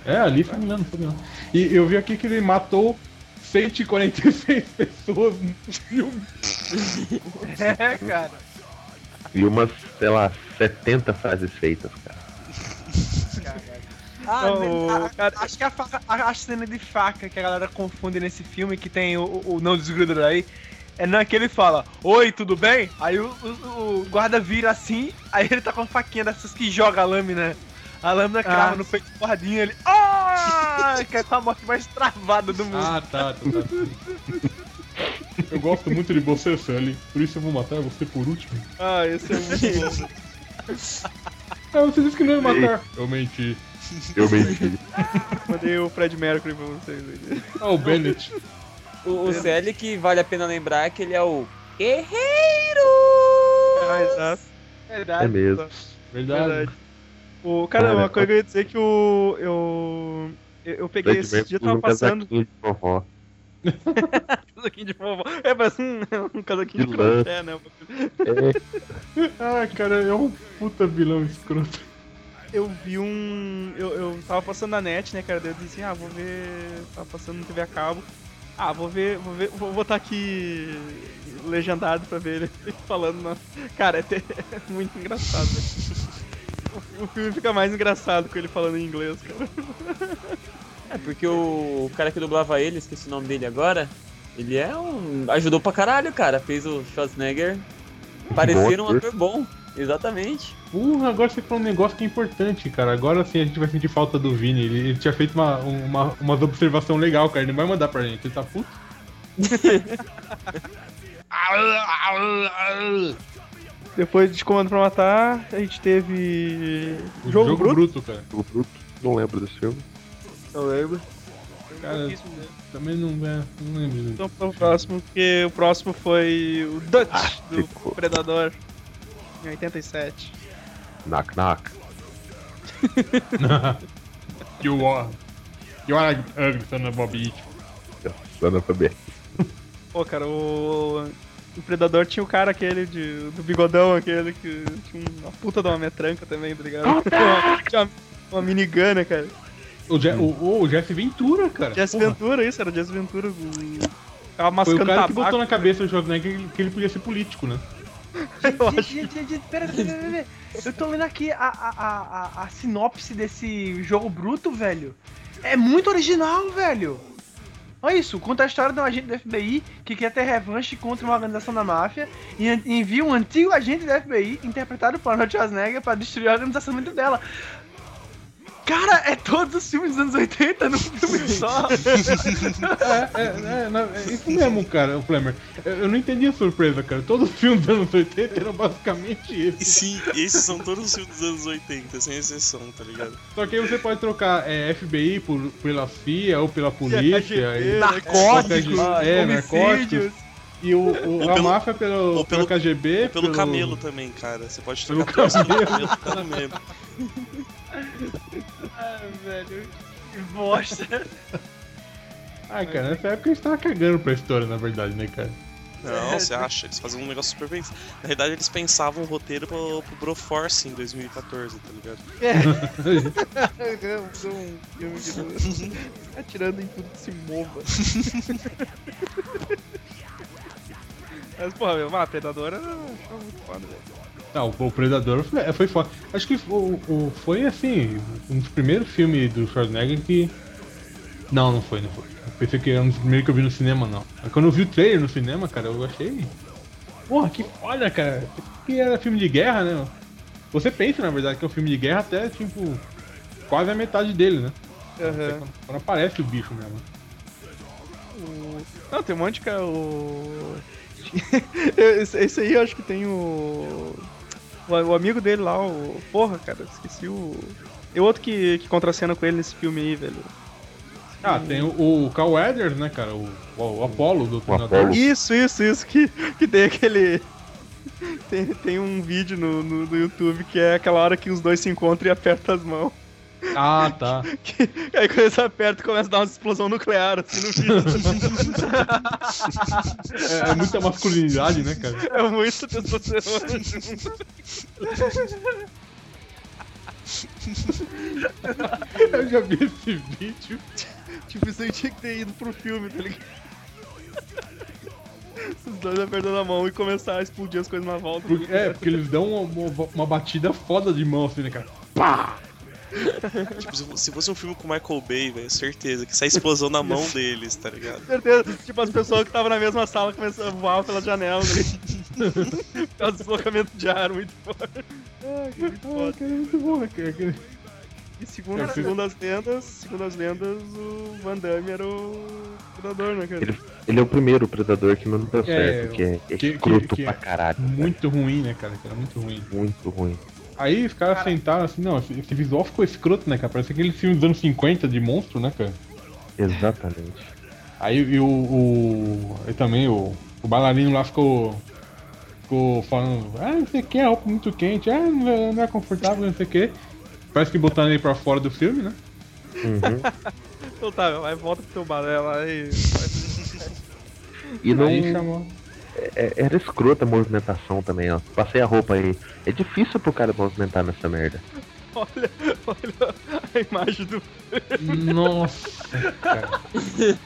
É, a Alissa Milano, foi Milano. E eu vi aqui que ele matou 146 pessoas no filme. É, cara. E umas, sei lá, 70 frases feitas, cara. Ah, Não, né, o a- cara- acho que a, faca- a, a cena de faca que a galera confunde nesse filme, que tem o, o, o não desgruda daí, é naquele fala, oi, tudo bem? Aí o, o- o guarda vira assim, aí ele tá com a faquinha dessas que joga a lâmina. A lâmina crava no peito do guardinha, ele. Ah! Que é a morte mais travada do mundo. Ah, tá, tá, tá. Eu gosto muito de você, Sully. Por isso eu vou matar você por último. Ah, esse é muito bom. Ah, você disse que não ia matar. Eu menti. Eu menti. Mandei o Fred Mercury pra vocês aí. Ah, o Bennett. O, o CL que vale a pena lembrar que ele é o Guerreiro! Ah, exato. Verdade. É mesmo. Verdade. Verdade. O, cara, Cara, uma coisa que eu ia dizer é que o. Eu. Eu, eu peguei Fred esse dia, tava passando. casaquinho de vovó. casaquinho de vovó. É, parece um, um casaquinho de De crochê, né? É, Ah, cara, é um puta vilão escroto. Eu vi um. Eu, eu tava passando na net, né, cara? Daí eu disse assim, ah, vou ver. Tava passando no TV a cabo. Ah, vou ver. Vou ver. Vou botar aqui legendado pra ver ele falando. Na... Cara, é, te- é muito engraçado. O, filme fica mais engraçado com ele falando em inglês, cara. É porque o cara que dublava ele, esqueci o nome dele agora, ele é um. ajudou pra caralho, cara. Fez o Schwarzenegger parecer um ator bom. Exatamente. Porra, agora você falou um negócio que é importante, cara. Agora sim a gente vai sentir falta do Vini. Ele, ele tinha feito uma, uma, umas observação legal, cara. Ele não vai mandar pra gente. Ele tá puto. Depois de Comando pra Matar, a gente teve. Jogo, Bruto. cara. o Bruto. Não lembro desse filme. Eu lembro. Cara, também não, é, não lembro. Então pro próximo, porque o próximo foi o Dutch Ah, do ficou. Predador em 87. Knock knock. you are. You are a ugly son of a bitch. Dando pra ver. Pô, cara, o. O Predador tinha o cara aquele de, do bigodão, aquele que tinha uma puta de uma metranca também, tá ligado? tinha uma, uma minigun, né, cara? O, Je o, o Jesse Ventura, cara. Jesse Porra. Ventura, isso, era Jesse Ventura. o- Tava Foi o cara que tabaco. botou na cabeça do Schwarzenegger que ele- que ele podia ser político, né? Gente, gente, gente, gente, pera, pera, pera, pera. Eu tô lendo aqui a, a, a, a, sinopse desse jogo bruto, velho. É muito original, velho. Olha isso, conta a história de um agente do FBI que quer ter revanche contra uma organização da máfia e en- envia um antigo agente do FBI, interpretado por Arnold Schwarzenegger, pra destruir a organização dentro dela. Cara, é todos os filmes dos anos 80 num filme só. É, é, é, é isso mesmo, cara, o Flamer. Eu, não entendi a surpresa, cara. Todos os filmes dos anos 80 eram basicamente E esse. sim, esses são todos os filmes dos anos 80, sem exceção, tá ligado? Só que aí você pode trocar é, FBI por, pela FIA ou pela polícia. KGB, e, Narcóticos, é, narcóticos. E o, o- Ou a pelo- máfia pelo, ou pelo, pelo- KGB. Pelo camelo também, cara. Você pode Pelo trocar pelo camelo. camelo, velho, que bosta. Ah, cara, nessa época gente tava cagando pra história, na verdade, né, cara? Não, você acha? Eles faziam um negócio super bem. Na verdade, eles pensavam o roteiro pro, pro Broforce em 2014, tá ligado? É um filme não- atirando em tudo que se mova. Mas, porra, meu, Predador era era muito foda, velho. Não, o Predador foi, foi foda. Acho que o, o- foi, assim, um dos primeiros filmes do Schwarzenegger que Não, não foi, não foi. Eu pensei que era um dos primeiros que eu vi no cinema, não. Aí quando eu vi o trailer no cinema, cara, eu achei. Porra, que foda, cara. Que era filme de guerra, né? Você pensa, na verdade, que é um filme de guerra até, tipo, quase a metade dele, né? Aham. Quando, quando aparece o bicho mesmo. O- Não, tem um monte, cara. O... esse, esse aí eu acho que tem o... o. amigo dele lá, o. Porra, cara, esqueci o. E o outro que, que contracena com ele nesse filme aí, velho. Ah, tem o, o Carl Weathers, né, cara? O, o, o Apollo do treinador. Isso, isso, isso, que, que tem aquele. Tem, tem um vídeo no, no, no YouTube que é aquela hora que os dois se encontram e apertam as mãos. Ah, tá. Que, aí quando eles apertam, começa a dar uma explosão nuclear assim no vídeo. É, é muita masculinidade, né, cara? É muito testosterona. Eu já vi esse vídeo. Tipo, isso aí tinha que ter ido pro filme, tá ligado? Os dois apertando a mão e começar a explodir as coisas na volta. Porque- é, porque eles dão uma, uma, uma batida foda de mão, assim, né, cara? Pá! Tipo, se- se fosse um filme com Michael Bay, velho, certeza que sai explosão na mão deles, tá ligado? certeza. Tipo, as pessoas que estavam na mesma sala começaram a voar pela janela. Por causa do deslocamento de ar muito forte. Ai, que muito Ah, foda. cara, é muito bom, cara? E segundo, É, segundo as lendas, segundo as lendas, o Van Damme era o predador, né, cara? Ele, ele é o primeiro predador que não deu É, certo, que é, é que- escroto que- que pra é caralho. cara. Muito ruim, né, cara? Que era muito ruim. Muito ruim. Aí os caras sentaram assim, não, esse, esse visual ficou escroto, né, cara? Parece aquele filme dos anos 50 de monstro, né, cara? Exatamente. Aí e o. o e também o, o bailarino lá ficou. Ficou falando, ah, não sei o que, a roupa muito quente, ah, não é, não é confortável, não sei o que. Parece que botaram ele pra fora do filme, né? Uhum. Então tá, vai, volta pro teu balela aí. E não. Aí chamou. É- era escrota a movimentação também, ó. Passei a roupa aí. É difícil pro cara movimentar nessa merda. Olha, olha a imagem do. Nossa, cara.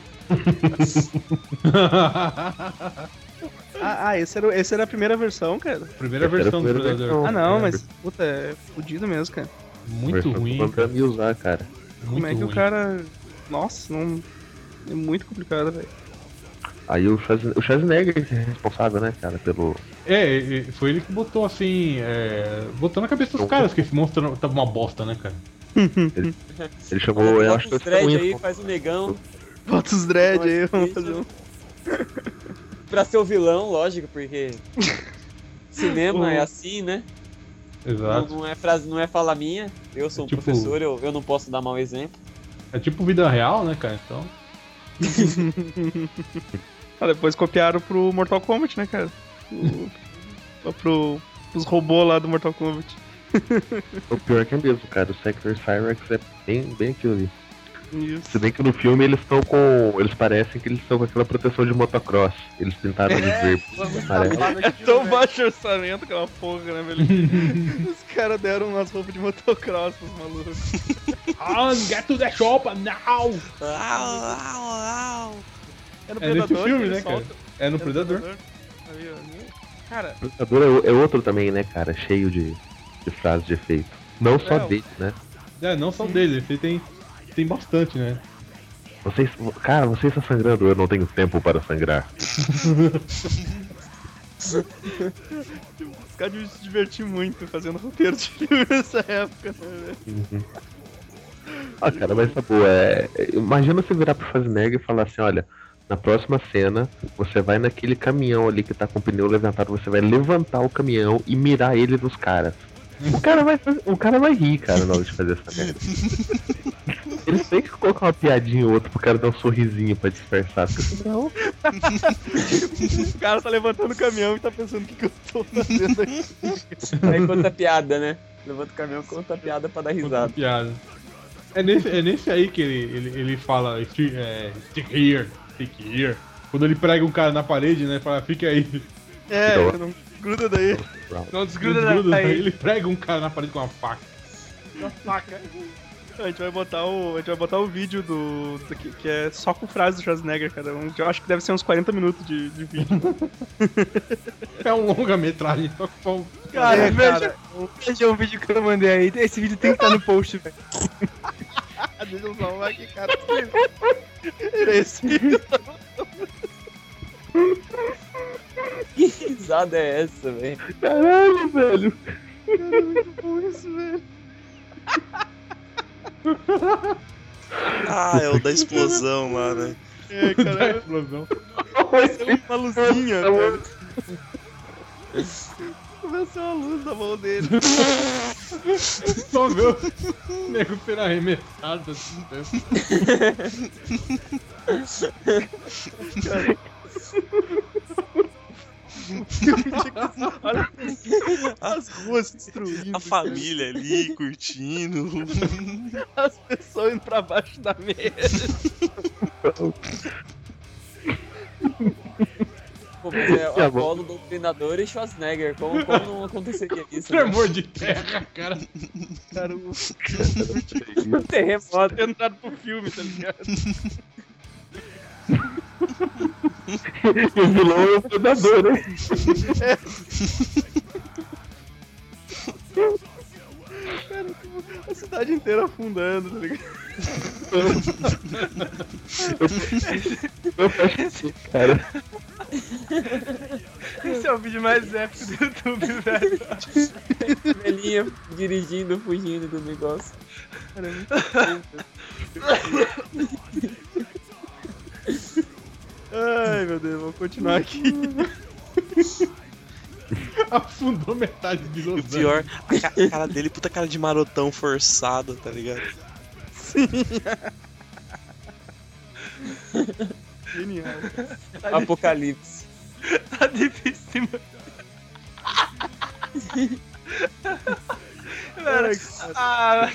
Ah, ah, esse, era, esse era a primeira versão, cara. Primeira versão do primeira Predador. versão. Ah não, É, mas puta, é fudido mesmo, cara. Muito Versão ruim. do cara. Damme usar, cara. Muito Como é que ruim. o cara. Nossa, não. É muito complicado, velho. Aí o, Schwarzen- o Schwarzenegger é responsável, né, cara, pelo. É, foi ele que botou assim. É, botou na cabeça dos caras que esse monstro tava uma bosta, né, cara? Ele chamou, eu Bota acho que os o aí, faz o negão. Bota os dread aí, vamos isso. fazer um. Pra ser o vilão, lógico, porque. Cinema é assim, né? Não, Exato. não é frase, não é fala minha. Eu sou um Tipo- professor, eu, eu não posso dar mau exemplo. É tipo vida real, né, cara? Então. Ah, depois copiaram pro Mortal Kombat, né, cara? O, pro, pros robôs lá do Mortal Kombat. O pior que é mesmo, cara. O Sector Cyrex é bem, bem aquilo ali. Isso. Se bem que no filme eles estão com. Eles parecem que eles estão com aquela proteção de motocross. Eles pintaram de verde. amarelo. É tão baixo orçamento aquela porra, né, velho? Os caras deram umas roupas de motocross pros malucos. Ah, get to the shop now! É no É nesse Predador filme, ele né, cara? É no Predador. Aí, ó. Cara, O Predador é, é outro também, né, cara? Cheio de, de frases de efeito. Não só É, dele, né? É, não só dele, esse tem, tem bastante, né? Vocês. Cara, você está sangrando, eu não tenho tempo para sangrar. os caras deviam se divertir muito fazendo roteiro de filme nessa época, né? Uhum. Ah, cara, mas tá boa. É... Imagina você virar pro Schwarzenegger e falar assim: olha, na próxima cena, você vai naquele caminhão ali que tá com o pneu levantado, você vai levantar o caminhão e mirar ele nos caras. O cara vai, o cara vai rir, cara, na hora de fazer essa merda. Eles têm que colocar uma piadinha ou outra pro cara dar um sorrisinho pra. Porque senão, O cara tá levantando o caminhão e tá pensando o que, que eu tô fazendo aqui. Aí conta piada, né? Levanta o caminhão, conta piada pra dar Conta risada. piada. É nesse, é nesse aí que ele, ele, ele fala stick, é, stick here, stick here. Quando ele prega um cara na parede, né? Fala, fica aí. É, não gruda daí. Não desgruda Gruda, daí. Ele prega um cara na parede com uma faca. A gente vai botar o, a gente vai botar o vídeo do, do- que, que é só com frases do Schwarzenegger, cara. Um- Eu acho que deve ser uns 40 minutos de, de vídeo. É um longa-metragem, só com Cara, É, veja, cara. veja o vídeo que eu mandei aí. Esse vídeo tem que estar no post, velho. Deixa eu salvar aqui, cara. Esse. Que risada é essa, velho? Caralho, velho. Cara, muito bom isso, velho. Ah, é o da explosão lá, né? É, cara. Explosão. uma luzinha, velho. Começou a luz na mão dele. Só meu. O nego ser arremessado assim. né? Olha as ruas destruindo. A família ali curtindo. As pessoas indo pra baixo da mesa. Pô, mas é Tá. Apolo, Doutrinador e Schwarzenegger. Como, como não aconteceria isso? né? Tremor de terra, cara. Cara, o Um terremoto. entrado pro filme, tá ligado? O vilão é o predador, né? Cara, tipo, a cidade inteira afundando, tá ligado? Cara. Esse é o vídeo mais épico do YouTube, velho. Velhinha dirigindo, fugindo do negócio. Ai, meu Deus, vou continuar aqui. Afundou metade de E o Los Angeles. pior, a, ca- a cara dele, puta cara de marotão forçado, tá ligado? Genial. Apocalipse. Tá difícil, mano. Velho, ah,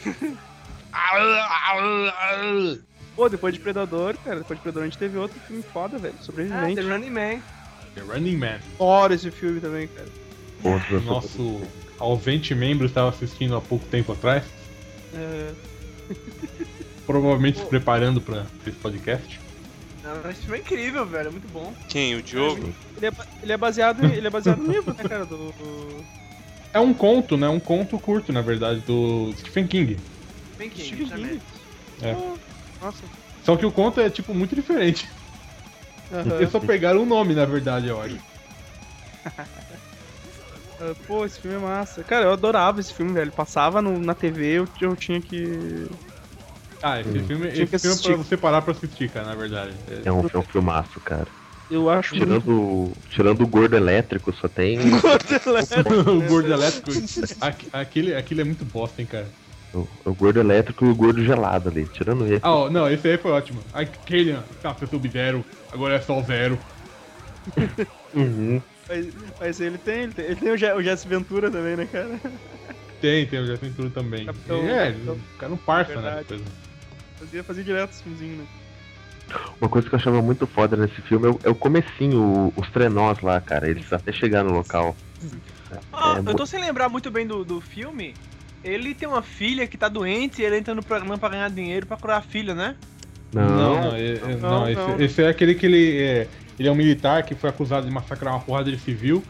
Pô, depois de Predador, cara, depois de Predador a gente teve outro filme foda, velho. ah, Sobrevivente. The Running Man. The Running Man. Adoro esse filme também, cara. Outro, Nosso ausente membro estava assistindo há pouco tempo atrás. É, Provavelmente se preparando para esse podcast. Não, esse filme é incrível, velho. É muito bom. Quem? O Diogo? ele, é, ele é baseado em, ele é baseado no livro, né, cara, do... do... É um conto, né? Um conto curto, na verdade, do Stephen King. Stephen King. É. Nossa. Só que o conto é, tipo, muito diferente. Aham. Eles só pegaram o nome, na verdade, eu acho. Ah, Pô, esse filme é massa. Cara, eu adorava esse filme, velho. Passava no- na TV, eu, eu tinha que. Ah, esse Hum. filme, esse filme é pra você parar pra assistir, cara, na verdade. É um, é um filmaço, cara. Eu acho muito. Tirando, tirando o gordo elétrico, só tem o gordo elétrico, aqu- aquele, aquele é muito bosta, hein, cara. o, o gordo elétrico e o gordo gelado ali. Tirando esse. Ah, ó, não, esse aí foi ótimo. Aquele, tá, você sub-zero, agora é só zero. Uhum. Mas, mas ele tem, ele tem, ele tem o, Je- o Jesse Ventura também, né, cara? Tem, tem o Justin Trudeau também. Capitão- é, Capitão- o cara não parça, né? Verdade. Coisa. Fazia, fazia direto esse filmezinho, né? Uma coisa que eu achava muito foda nesse filme é o, é o comecinho, o- os trenós lá, cara. Eles até chegar no local. Ah, É, eu tô sem lembrar muito bem do, do filme. Ele tem uma filha que tá doente e ele entra no programa pra ganhar dinheiro pra curar a filha, né? Não, Não, não, é- é- Não, não, esse, não. esse é aquele que ele é, ele é um militar que foi acusado de massacrar uma porrada de civil.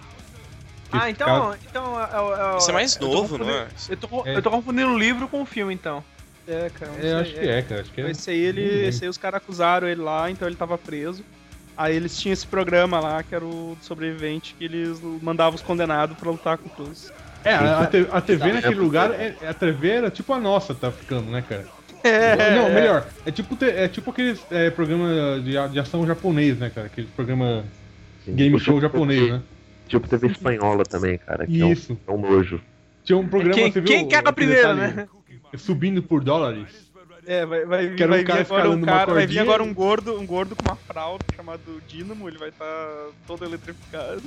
Ah, então. cara- então é, é, é, Esse é mais eu novo, não é? Eu tô, É. eu tô confundindo o livro com o filme, então. É, cara. É, acho que é, cara. Acho que é. Esse aí, ele, Não esse aí os caras acusaram ele lá, então ele tava preso. Aí eles tinham esse programa lá, que era o do sobrevivente, que eles mandavam os condenados pra lutar contra os. É, a, a te- a TV É, naquele lugar, é, a TV era tipo a nossa, tá ficando, né, cara? É, não, melhor. É tipo, é tipo aqueles é, programa de, de ação japonês, né, cara? Aquele programa Sim. game O show tipo japonês, né? Tipo TV espanhola também, cara. Que é um, Isso. é um nojo. Tinha um programa, Quem- você viu? quem caga aquele primeiro, detalhe, né? Subindo por dólares. É, vai, vai, era um vai vir cara agora um cara, vai vir agora um gordo, um gordo com uma fralda chamado Dínamo, ele vai estar todo eletrificado.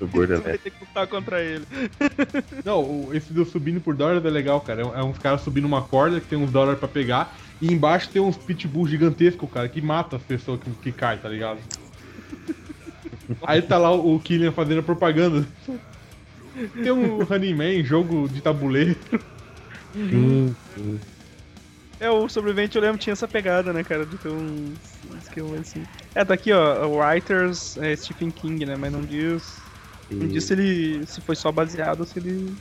O gordo Você vai ter que lutar contra ele. Não, esse do subindo por dólares é legal, cara. É, é uns caras subindo uma corda que tem uns dólares pra pegar. E embaixo tem uns pitbull gigantescos, cara, que mata as pessoas que, que caem, tá ligado? Aí tá lá o, o Killian fazendo a propaganda. Tem um Running Man, jogo de tabuleiro. Sim, sim. É, o sobrevivente eu lembro tinha essa pegada, né, cara, de ter um um esquema assim. É, tá aqui, ó, o Writers é Stephen King, né, mas não diz Não disse se ele se foi só baseado ou se ele.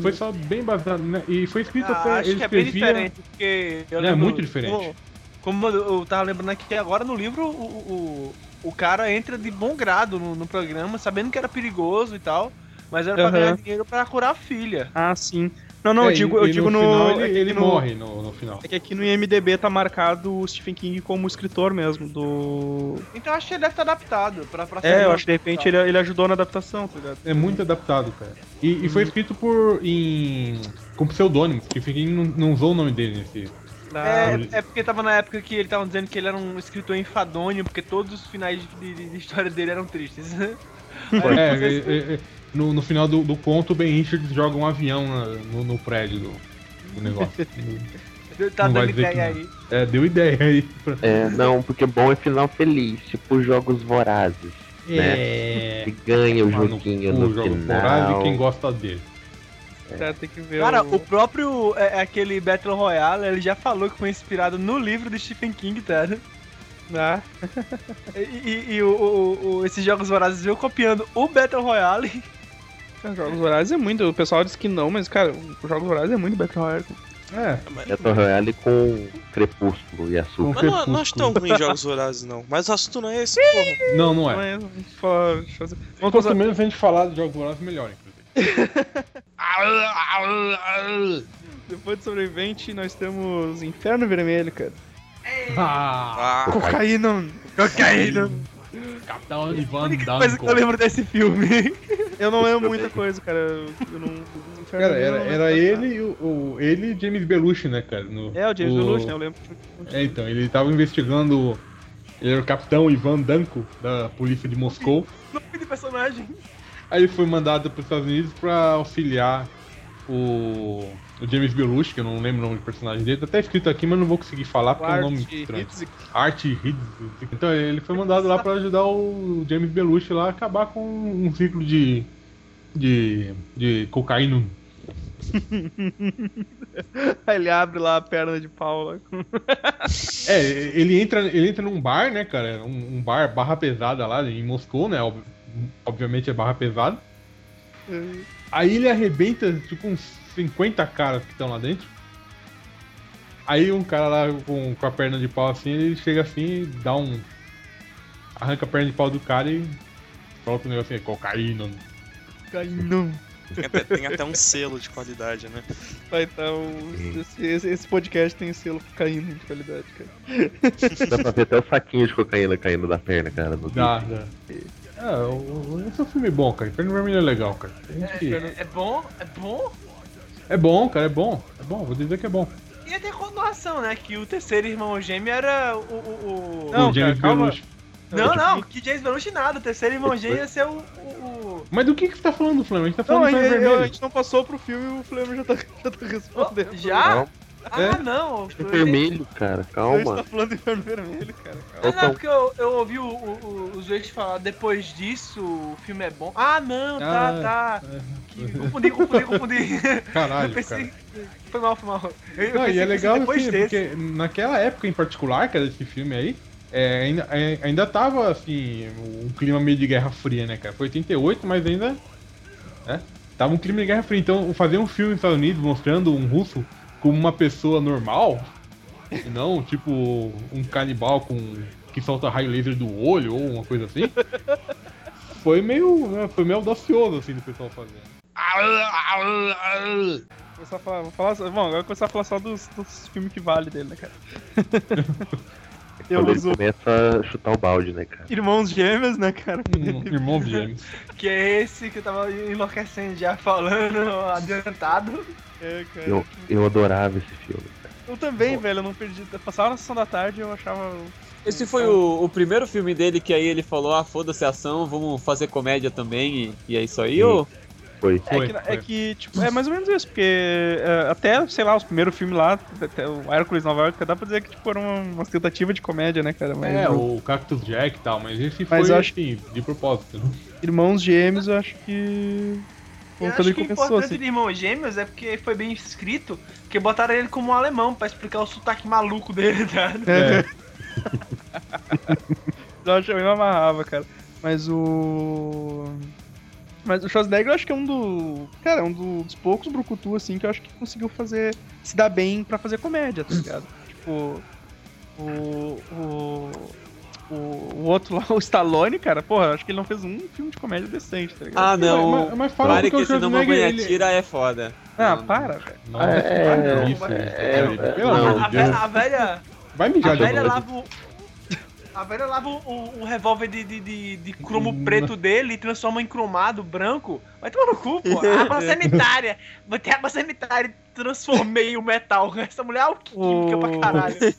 Foi só bem baseado, né? E foi escrito Ah, até. acho ele que é bem escrevia- diferente, porque. eu É, lembro- muito diferente. Como, como eu tava lembrando aqui que agora no livro, o, o, o cara entra de bom grado no, no programa, sabendo que era perigoso e tal, mas era pra Aham. ganhar dinheiro pra curar a filha. Ah, sim. Não, não, eu É, digo, e- eu digo no. final é ele, ele no- morre no, no final. É que aqui no IMDB tá marcado o Stephen King como escritor mesmo, do. Então acho que ele deve estar adaptado pra, pra É, eu acho que de repente ele, ele ajudou na adaptação, tá ligado? É muito adaptado, cara. E, e foi escrito por. em. com pseudônimo. Stephen King não, não usou o nome dele nesse. É, é porque tava na época que ele tava dizendo que ele era um escritor enfadonho, porque todos os finais de, de- de história dele eram tristes. É, é, é, é, no, no final do, do conto, o Ben Richards joga um avião na- no, no prédio do, do negócio. tá não vai dando dizer que ideia aí. É, deu ideia aí. pra- É, não, porque bom é final feliz, tipo jogos vorazes. É. Né? Ganha o no joguinho cu, no jogo final. Voraz e quem gosta dele. É, tem que ver. Cara, o... o próprio é, aquele Battle Royale, ele já falou que foi inspirado no livro do Stephen King, tá? Ah. E, e- e o, o- o- esses jogos vorazes veio copiando o Battle Royale. Os Jogos Vorazes é muito. O pessoal diz que não, mas, cara, os Jogos Vorazes é muito Battle Royale. É. Battle Royale com Crepúsculo e Açúcar. Mas não, não acho tão ruim jogos vorazes, não. Mas o assunto não é esse, porra. Não, não é. Não é, falar. fazer- menos a gente falar de jogos vorazes, melhor, inclusive. Depois de sobrevivente, nós temos Inferno Vermelho, cara. Ah, Ah, Cocaína. Cocaína. Capitão Ivan única coisa que eu lembro desse filme. Eu não lembro muita coisa, cara. Eu não. Cara, era, era ele e o, o- ele e James Belushi, né, cara? no- É, o James Belushi, né? Eu lembro. É, então, ele tava investigando. Ele era o capitão Ivan Danko, da polícia de Moscou. Nome de personagem. Aí ele foi mandado para os Estados Unidos para auxiliar o, o James Belushi, que eu não lembro o nome do personagem dele. Tá até escrito aqui, mas não vou conseguir falar porque é um nome Art estranho. Art Hitzik. Então ele foi mandado lá para ajudar o James Belushi lá a acabar com um ciclo de. de. de cocaína. Aí ele abre lá a perna de pau lá. É, ele entra, ele entra num bar, né, cara? Um, um bar barra pesada lá em Moscou, né? ob- Obviamente é barra pesada. Aí ele arrebenta, tipo, uns 50 caras que estão lá dentro. Aí um cara lá com, com a perna de pau assim, ele chega assim e dá um. Arranca a perna de pau do cara e coloca o negócio assim, cocaína. Cocaína. tem até, tem até um selo de qualidade, né? Tá, então. Esse, esse, esse podcast tem selo cocaína de qualidade, cara. Dá pra ver até o saquinho de cocaína caindo da perna, cara. No Dá, vídeo. dá. É, esse é um filme bom, cara. Inferno Vermelho é legal, cara. Que- É, é bom, é bom. É bom, cara, é bom. É bom, vou dizer que é bom. E até continuação, né? Que o terceiro irmão gêmeo era o. o, o- Não, o James cara. Belushi. Não, não, que James Belushi nada. O terceiro irmão gêmeo ia ser o. o, Mas do que, que você tá falando, Flamengo? A gente tá Não, falando a, do Inferno a- gente não passou pro filme e o Flamengo já tá, já tá respondendo. Já? Não, Ah, É? não. é vermelho, cara. Calma. tá falando do Inferno Vermelho, cara. Ah, Então- não, porque eu, eu ouvi o, o, o, os dois falar depois disso o filme é bom. Ah, não, tá, Ah, tá. Que- confundi, confundi, confundi. Caralho, eu pensei. cara. Foi mal, foi mal. Eu, Não, e é legal depois assim, desse. porque naquela época em particular, cara, desse filme aí, é, ainda, é, ainda tava assim, um clima meio de Guerra Fria, né, cara? Foi 88, mas ainda. É, tava um clima de Guerra Fria. Então, fazer um filme nos Estados Unidos mostrando um russo como uma pessoa normal, e não tipo um canibal com que solta raio laser do olho ou uma coisa assim, foi meio, né, foi meio audacioso assim do pessoal fazer. Começar a falar, vou falar, bom, agora vou começar a falar só dos, dos filmes que vale dele, né, cara? Eu Quando ele uso começa a chutar o balde, né, cara? Irmãos Gêmeos, né, cara? Irmão gêmeos. Que é esse que eu tava enlouquecendo já falando adiantado. É, cara. Eu, eu adorava esse filme. Eu também, velho, eu não perdi. Eu passava na sessão da tarde e eu achava. Esse foi o, o primeiro filme dele que aí ele falou, ah, foda-se a ação, vamos fazer comédia também, e, e é isso aí, Sim. ou... Foi. É que, é que, tipo, é mais ou menos isso, porque é, até, sei lá, os primeiros filmes lá, até o Hércules Nova York, dá pra dizer que tipo, era uma, uma tentativa de comédia, né, cara? Mas É, o o Cactus Jack e tal, mas esse Mas foi acho- assim, de propósito. Né? Irmãos Gêmeos, eu acho que. Foi Eu quando acho ele que o começou, importante assim. de Irmãos Gêmeos é porque foi bem escrito, que botaram ele como um alemão pra explicar o sotaque maluco dele, tá? É. Eu acho que eu me amarrava, cara. Mas o. Mas o Schwarzenegger eu acho que é um do. Cara, é um do- dos poucos brucutu, assim, que eu acho que conseguiu fazer. se dar bem pra fazer comédia, tá ligado? tipo. O. O. O, o outro lá, o Stallone, cara, porra, acho que ele não fez um filme de comédia decente, tá ligado? Ah, não. Mas, mas fala Pare porque que o senão Schwarzenegger... mamãe Ele... atira é foda. Ah, Não. para, velho. Nossa, É, para é, isso, é, gente. é, Pelo não, amor A, a velha. Vai A mijar de velha novo. lava o. A velha lava o, o, o revólver de, de, de, de cromo preto dele e transforma em cromado branco. Vai tomar no cu, pô. Água sanitária. Botei água sanitária transformei o metal. Essa mulher é alquímica pra caralho.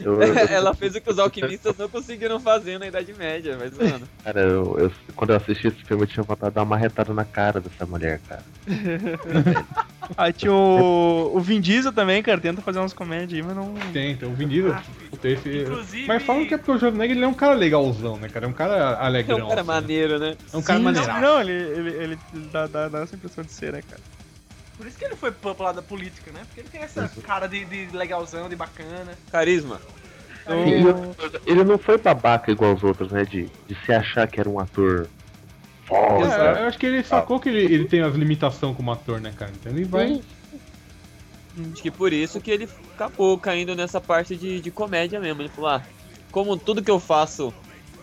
Ela fez o que os alquimistas não conseguiram fazer na Idade Média, mas, mano. cara, eu, eu- quando eu assisti esse filme, eu tinha vontade de dar uma retada na cara dessa mulher, cara. Aí tinha o, o Vin Diesel também, cara, tenta fazer umas comédias aí, mas não. Tem, tem o Vin Diesel. Puta, esse- Inclusive. Mas falam que é porque o Schwarzenegger ele é um cara legalzão, né, cara? É um cara É alegrão. um cara assim. maneiro, né? É um cara Sim, maneiro. Não, não, ele, ele, ele dá, dá, dá essa impressão de ser, né, cara? Por isso que ele foi pro lado da política, né? Porque ele tem essa cara de, de legalzão, de bacana. Carisma. E coisa, ele não foi babaca igual os outros, né? De, de se achar que era um ator foda. É, eu acho que ele sacou que ele, ele tem as limitações como ator, né, cara? Então ele vai. Acho que por isso que ele acabou caindo nessa parte de, de comédia mesmo. Ele falou, ah, como tudo que eu faço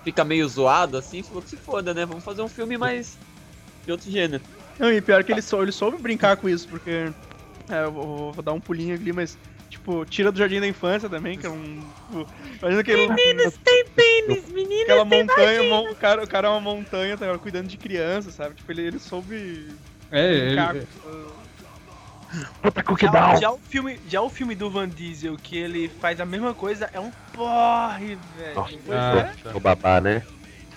fica meio zoado assim, falou que se foda, né? Vamos fazer um filme mais de outro gênero. Não, e pior que ele, sou, ele soube brincar com isso, porque. É, eu vou, vou dar um pulinho ali, mas. Tipo, tira do Jardim da Infância também, que é um. tipo, imagina aquele. Meninos tem pênis, meninos Aquela montanha, mon- o, cara, o cara é uma montanha, tá cuidando de criança, sabe? Tipo, ele, ele soube. É, ele, brincar ele- com- Puta Já, já o filme, já o filme do Van Diesel, que ele faz a mesma coisa, é um porre, velho. Nossa, Ah, o babá, né?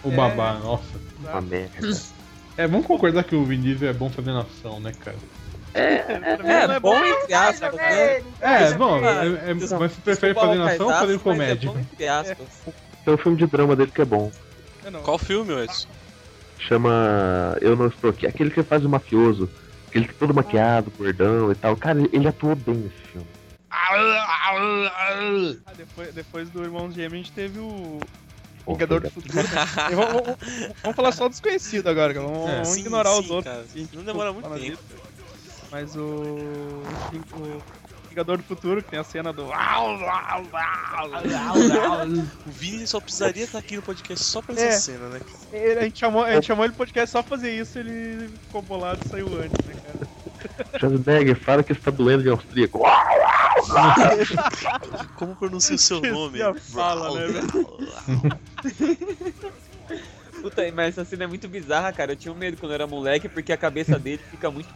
o babá, nossa. Uma merda. É, vamos concordar que o Vin Diesel é bom fazendo ação, né, cara? É, bom entre aspas, né? É, bom, é, é, mas você prefere fazendo o ação ou fazendo mas comédia? É bom entre aspas. Tem um filme de drama dele que é bom. É. Qual filme, Edson? Chama Eu Não Estou Aqui. Aquele que faz o mafioso. Aquele que é todo maquiado, gordão e tal. Cara, ele, atuou bem nesse filme. Ah, depois, depois do Irmãos Gêmeos a gente teve o. Vingador do Futuro. E vamos, vamos- vamos falar só dos conhecidos agora, cara. Vamos, É. vamos Sim, ignorar os sim, outros. cara. assim, Não demora muito tempo. Mas o. O Vingador do Futuro, que tem a cena do. O Vini só precisaria estar aqui no podcast só pra É. essa cena, né? Ele- a, gente chamou, a gente chamou ele pro podcast só pra fazer isso, ele ficou bolado e saiu antes, né, cara? Schwarzenegger, fala que está doendo de austríaco. Como pronuncia o seu nome? a fala, né, Puta, mas essa cena é muito bizarra, cara. Eu tinha um medo quando eu era moleque, porque a cabeça dele fica muito.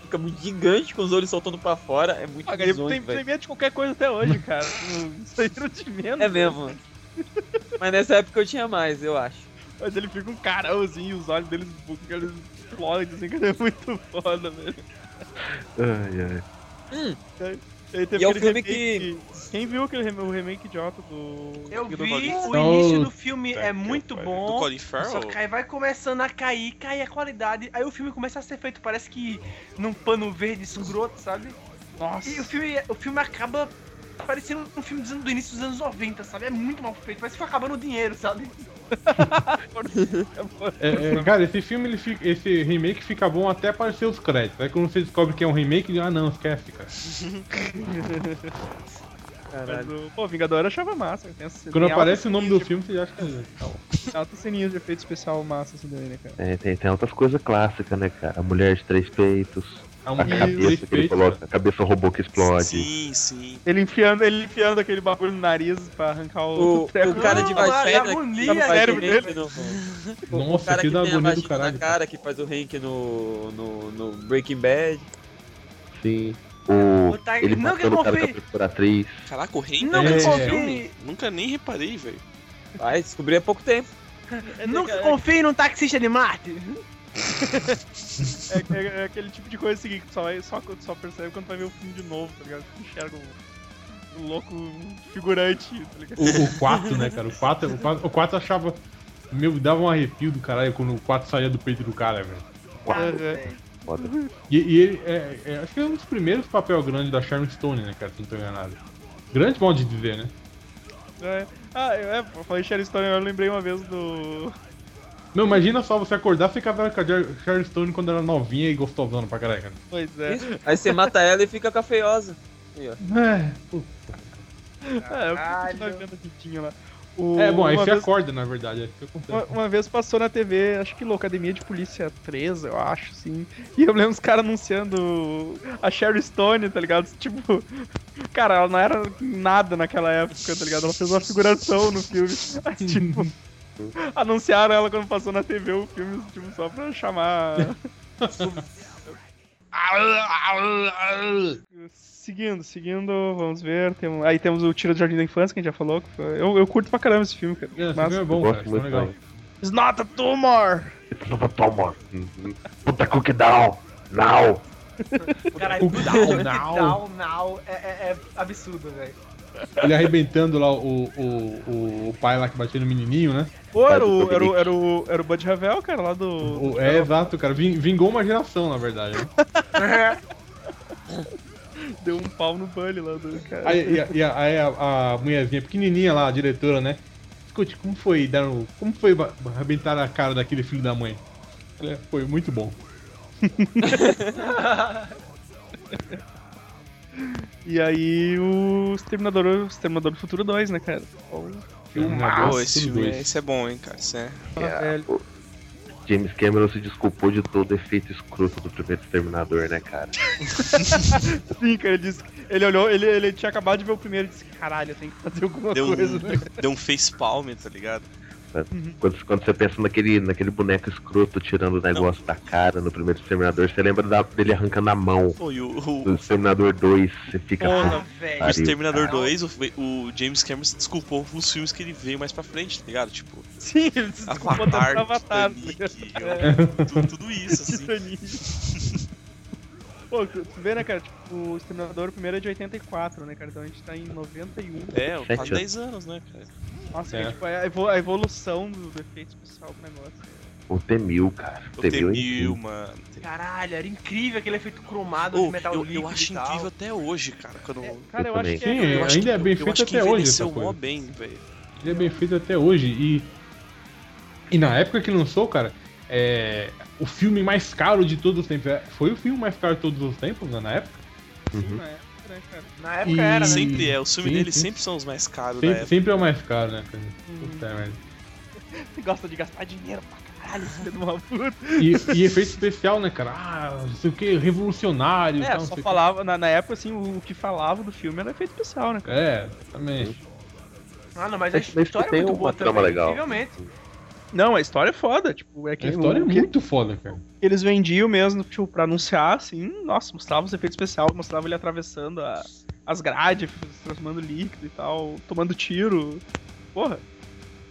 Fica muito gigante com os olhos soltando pra fora. É muito Ah, bizonho, tem, tem medo de qualquer coisa até hoje, cara. Isso aí não te menos. É mesmo. Mas nessa época eu tinha mais, eu acho. Mas ele fica um carãozinho, os olhos dele eles explodem, assim, cara, é muito foda, velho. Ai, ai. Aí teve E é um aquele filme remake- Quem viu aquele rem- o remake idiota do. Eu do vi, o Então, início do filme é que muito bom. Do Colin Só Farrell? que aí vai começando a cair, cair a qualidade. Aí o filme começa a ser feito, parece que num pano verde escroto, sabe? Nossa. E o filme, o filme acaba parecendo um filme dos anos- do início dos anos 90, sabe? É muito mal feito, parece que foi acabando o dinheiro, sabe? É, é, cara, esse filme, ele fica- esse remake fica bom até aparecer os créditos. Aí quando você descobre que é um remake, ah não, esquece, cara. Mas o, pô, Vingador eu achava massa. Tem essa- Quando tem aparece o altas nome do ceninhas filme, você já acha que é. de- Altas ceninhas de efeito especial massa isso daí, né, cara? É, tem, tem outras coisas clássicas, né, cara? A mulher de três peitos. A A de cabeça que ele coloca, a cabeça robô que explode. Sim, sim. Ele enfiando, ele enfiando aquele bagulho no nariz pra arrancar o. O, o cara de a que agonia, faz o cérebro dele. no... O, o Nossa, cara que que dá tem a agonia do caralho. na cara, que faz o Hank no, no, no Breaking Bad. Sim. O, O Tiger- ele não, matando o cara com a confio. perfuratriz. Caraca, o Hank Não É. nesse confie, filme? Nunca nem reparei, velho. Vai, descobri há pouco tempo. nunca confie num taxista de Marte. É, é- é aquele tipo de coisa assim, que só, vai, só, só percebe quando vai ver o filme de novo, tá ligado? Tu enxerga o, o louco figurante, tá ligado? O, o 4, né, cara? O 4, o 4, o 4 achava. Meu, dava um arrepio do caralho quando o 4 saía do peito do cara, velho. É, Foda. E, e ele, é, é, acho que é um dos primeiros papel grandes da Sharon Stone, né, cara? Se não tô enganado. Grande modo de dizer, né? é. Ah, eu- é, eu falei Sharon Stone, eu lembrei uma vez do. Não, imagina só você acordar e ficar vendo com a Sharon Stone quando era novinha e gostosona pra caralho, cara. Pois é. Aí você mata ela e fica com a feiosa. Aí, ó. É, É, eu fico vendo a lá. O- é bom, aí você vez- acorda, na verdade. Uma, uma vez passou na TV, acho que Academia de Polícia 3, eu acho, sim. E eu lembro os caras anunciando a Sherry Stone, tá ligado? Tipo, cara, ela não era nada naquela época, tá ligado? Ela fez uma figuração no filme. Aí, tipo, anunciaram ela quando passou na TV o filme, tipo, só pra chamar. Seguindo, seguindo, vamos ver. Tem, aí temos o Tiro do Jardim da Infância, que a gente já falou. que foi- eu, eu curto pra caramba esse filme, cara. É, esse Mas- filme é bom, cara. Isso é muito legal. também. It's not a tumor! It's not a tumor. Put the cookie down. Now. Caralho, O down, down. down, now, é, é- é absurdo, velho. Ele arrebentando lá o, o, o, o pai lá que batia no menininho, né? Pô, era o, era, o, era, o, era o Bud Ravel, cara, lá do. Do- é, exato, cara. Ving- Vingou uma geração, na verdade. né? Deu um pau no Bully lá do cara. Aí, e a, e a- aí a, a mulherzinha pequenininha lá, a diretora, né? Escute, como foi dar o- Como foi arrebentar a cara daquele filho da mãe? Olha, foi muito bom. E aí o Exterminador, o Exterminador do Futuro 2, né, cara? Ó, Filmaço, esse filme, esse é bom, hein, cara. Esse é... velho. James Cameron se desculpou de todo o efeito escroto do primeiro Exterminador, né, cara? Sim, cara, ele disse. Ele olhou, ele, ele tinha acabado de ver o primeiro e disse, caralho, eu tenho que fazer alguma Deu um, coisa, né? deu um facepalm, tá ligado? Quando, quando você pensa naquele, naquele boneco escroto tirando o negócio da cara no primeiro Exterminador, você lembra da- dele arrancando a mão o, o, do Exterminador 2, você fica. Porra, "Ah, velho. o Exterminador cara." 2, o, o James Cameron se desculpou com os filmes que ele veio mais pra frente, tá ligado? Tipo, Sim, ele se desculpou tanto Avatar, Avatar. Titanic, É. tudo, tudo isso, assim. Titanic. Pô, tu vê, né, cara? Tipo, o Exterminador primeiro é de 84, né, cara? Então a gente tá em 91. É, quase 10 anos, né, cara? Nossa, É. cara, tipo, a, evo- a evolução do, efeito especial do negócio. O T-1000, cara. O T-1000 é T-1000, incrível. mano. Caralho, era incrível aquele efeito cromado Ô, de metal eu, líquido eu acho incrível até hoje, cara. Quando, Cara, eu, Eu acho que é. Sim, eu acho ainda que, é bem feito que até hoje envelheceu essa mó coisa. bem, velho. Ele é bem feito até hoje. E, e na época que lançou, cara, é, o filme mais caro de todos os tempos. é, Foi o filme mais caro de todos os tempos, né, na época? Sim, na época, né, cara? Na época E- era, né? Sempre é, os filmes Sim, dele sim. sempre são os mais caros da Sempre, época. sempre é o mais caro, né, cara? Puta merda. Você gosta de gastar dinheiro pra caralho, filho uma puta. E, e efeito especial, né, cara? Ah, não sei o que, revolucionário É, tal. só falava, na, na época, assim, o, o que falava do filme era efeito especial, né, cara? É, também. Ah, não, mas a Mas que história é tem muito boa também, legal. Não, a história é foda, tipo, é que A história é o, que muito foda, cara. eles vendiam mesmo, tipo, pra anunciar, assim, nossa, mostrava os efeitos especiais, mostrava ele atravessando a- as grades, transformando líquido e tal, tomando tiro. Porra,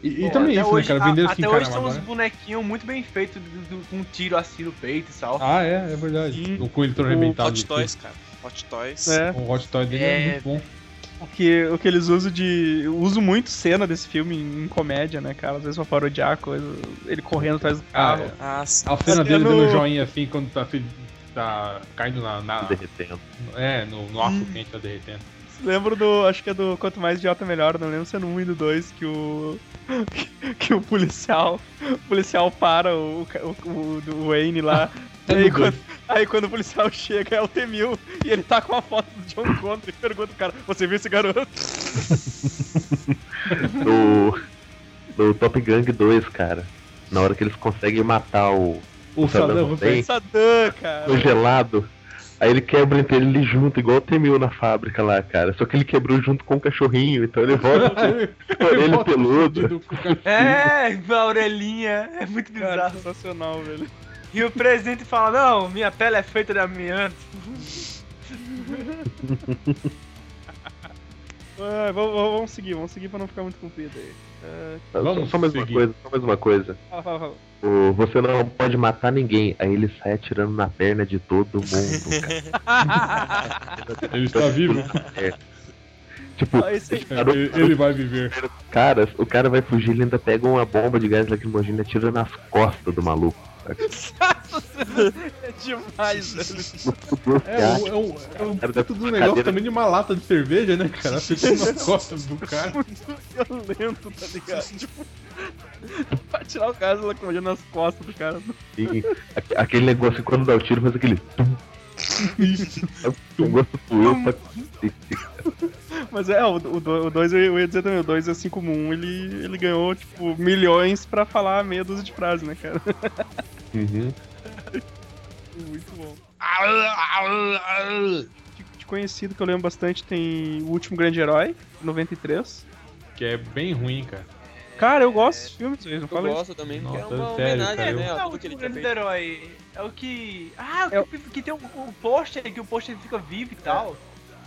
E, e Pô, também isso, hoje, né, cara? Vender a- Até hoje são uns agora. bonequinhos muito bem feitos, do- do- com um tiro assim no peito e tal. Ah, é, é verdade. Sim. O coelho todo arrebentado. Hot Toys, cara. Hot Toys. é. O Hot Toy dele é, É. muito bom. O que, o que eles usam de. Eu uso muito cena desse filme em comédia, né, cara? Às vezes pra parodiar coisa. Ele correndo atrás do Ah, carro. é. Ah, sim. A cena dele é no- dando um joinha assim quando tá, tá caindo na. na- Derretendo. é, no, no aço quente tá derretendo. Lembro do. Acho que é do Quanto Mais Idiota Melhor, não lembro se é no 1 e no 2 que o. Que o policial. O policial para o, o, o, o Wayne lá. Aí, no quando, aí quando o policial chega é o T-1000 e ele tá com a foto do John Connor e pergunta pro cara: Você viu esse garoto? No, no Top Gang 2, cara. Na hora que eles conseguem matar o O Saddam Saddam Hussein. Hussein Saddam, cara. congelado, aí ele quebra entre ele junto, igual o T-1000 na fábrica lá, cara. Só que ele quebrou junto com o cachorrinho, então ele volta com a orelha o cachorro. É, a orelhinha. É muito Cara, bizarro. sensacional, velho. E o presidente fala, não, minha pele é feita de amianto. Ah, vamos, vamos seguir, vamos seguir pra não ficar muito comprido aí. Ah, Vamos só mais uma coisa, só mais uma coisa. fala, fala, fala. O, você não pode matar ninguém. Aí ele sai atirando na perna de todo mundo, cara. Ele está vivo. É. Tipo, Ah, esse aí. Ele, ele vai viver. cara, o cara vai fugir, ele ainda pega uma bomba de gás lacrimogêneo e atira nas costas do maluco. É demais, velho. É, o, é, o, é um Cara, puto do negócio também de uma lata de cerveja, né, cara? Acertando nas costas do cara. Muito violento, tá ligado? Tipo, pra tirar o cara locomotiva nas costas do cara. E aque- aquele negócio que quando dá o tiro faz aquele. É um negócio doeu pra. Mas é, o 2 o dois eu ia dizer também, o 2 assim como um, ele, ele ganhou, tipo, milhões pra falar meia dúzia de frases, né, cara? Uhum. Muito bom. De, de conhecido que eu lembro bastante tem O Último Grande Herói, 93. Que é bem ruim, cara. Cara, eu gosto desses filmes, vocês não Eu falam isso. gosto também, porque é Nossa, uma sério, homenagem, cara, eu- né? É A o tudo que ele tinha feito. herói. É o que. Ah, É o que, que tem o, o pôster, que o pôster fica vivo e tal.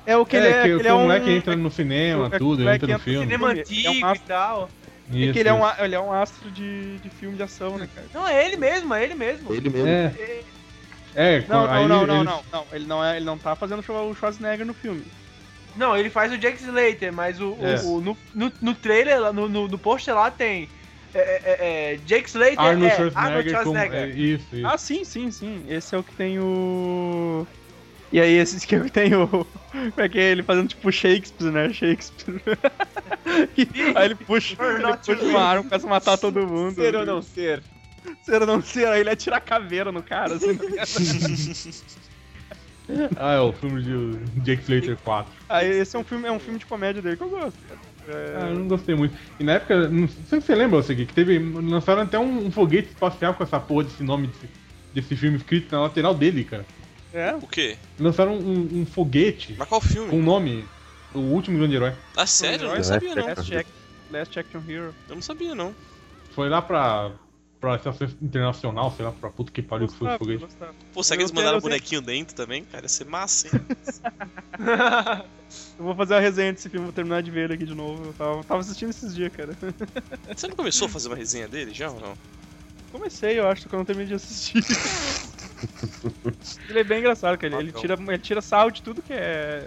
É o que ele é, que, que ele é o um... moleque entra no cinema, é- tudo, entra no filme. Cinema é um antigo e astro. Tal. É Isso, que ele é, um, isso. ele é um astro de, de filme de ação, né, cara? Não, é ele mesmo, é ele mesmo. Ele mesmo. É, É- é, Não, aí não, não, não, eles- não, não. Ele não, é, ele não tá fazendo o Schwarzenegger no filme. Não, ele faz o Jack Slater, mas o, o- É. o- no, no, no trailer, no, no, no pôster lá tem. É, é, é, Jake Slater Arnold é Schwarzenegger, Arnold Schwarzenegger. é, isso, isso. Ah, sim, sim, sim. Esse é o que tem o. E aí, esse que tem o. Como é que é? Ele fazendo tipo Shakespeare, né? Shakespeare. Aí ele puxa, ele puxa uma arma, começa a matar todo mundo. Ser ou não ser? Ser ou não ser, aí ele atira a caveira no cara, assim, tá? Ah, é o filme de Jake Slater 4. Aí esse é um filme, é um filme de comédia dele que eu gosto, cara. É, Ah, eu não gostei muito. E na época, não sei se você lembra, Segui, que teve. Lançaram até um, um foguete espacial com essa porra desse nome desse, desse filme escrito na lateral dele, cara. É? O quê? Lançaram um, um foguete Mas qual com o filme? nome. O último grande herói. Ah, sério? Eu não sabia, não. Last, Act, Last Action Hero. Eu não sabia, não. Foi lá pra. pra estação internacional, sei lá, pra puta que pariu que foi o foguete. gostava. Pô, será que eles mandaram tenho- bonequinho dentro também? Cara, ia ser massa, hein? Eu vou fazer a resenha desse filme, vou terminar de ver ele aqui de novo. Eu tava, tava assistindo esses dias, cara. Você não começou a fazer uma resenha dele já ou não? Comecei, eu acho, que eu não terminei de assistir. ele é bem engraçado, cara. Ele, tira, ele tira sarro de tudo que é.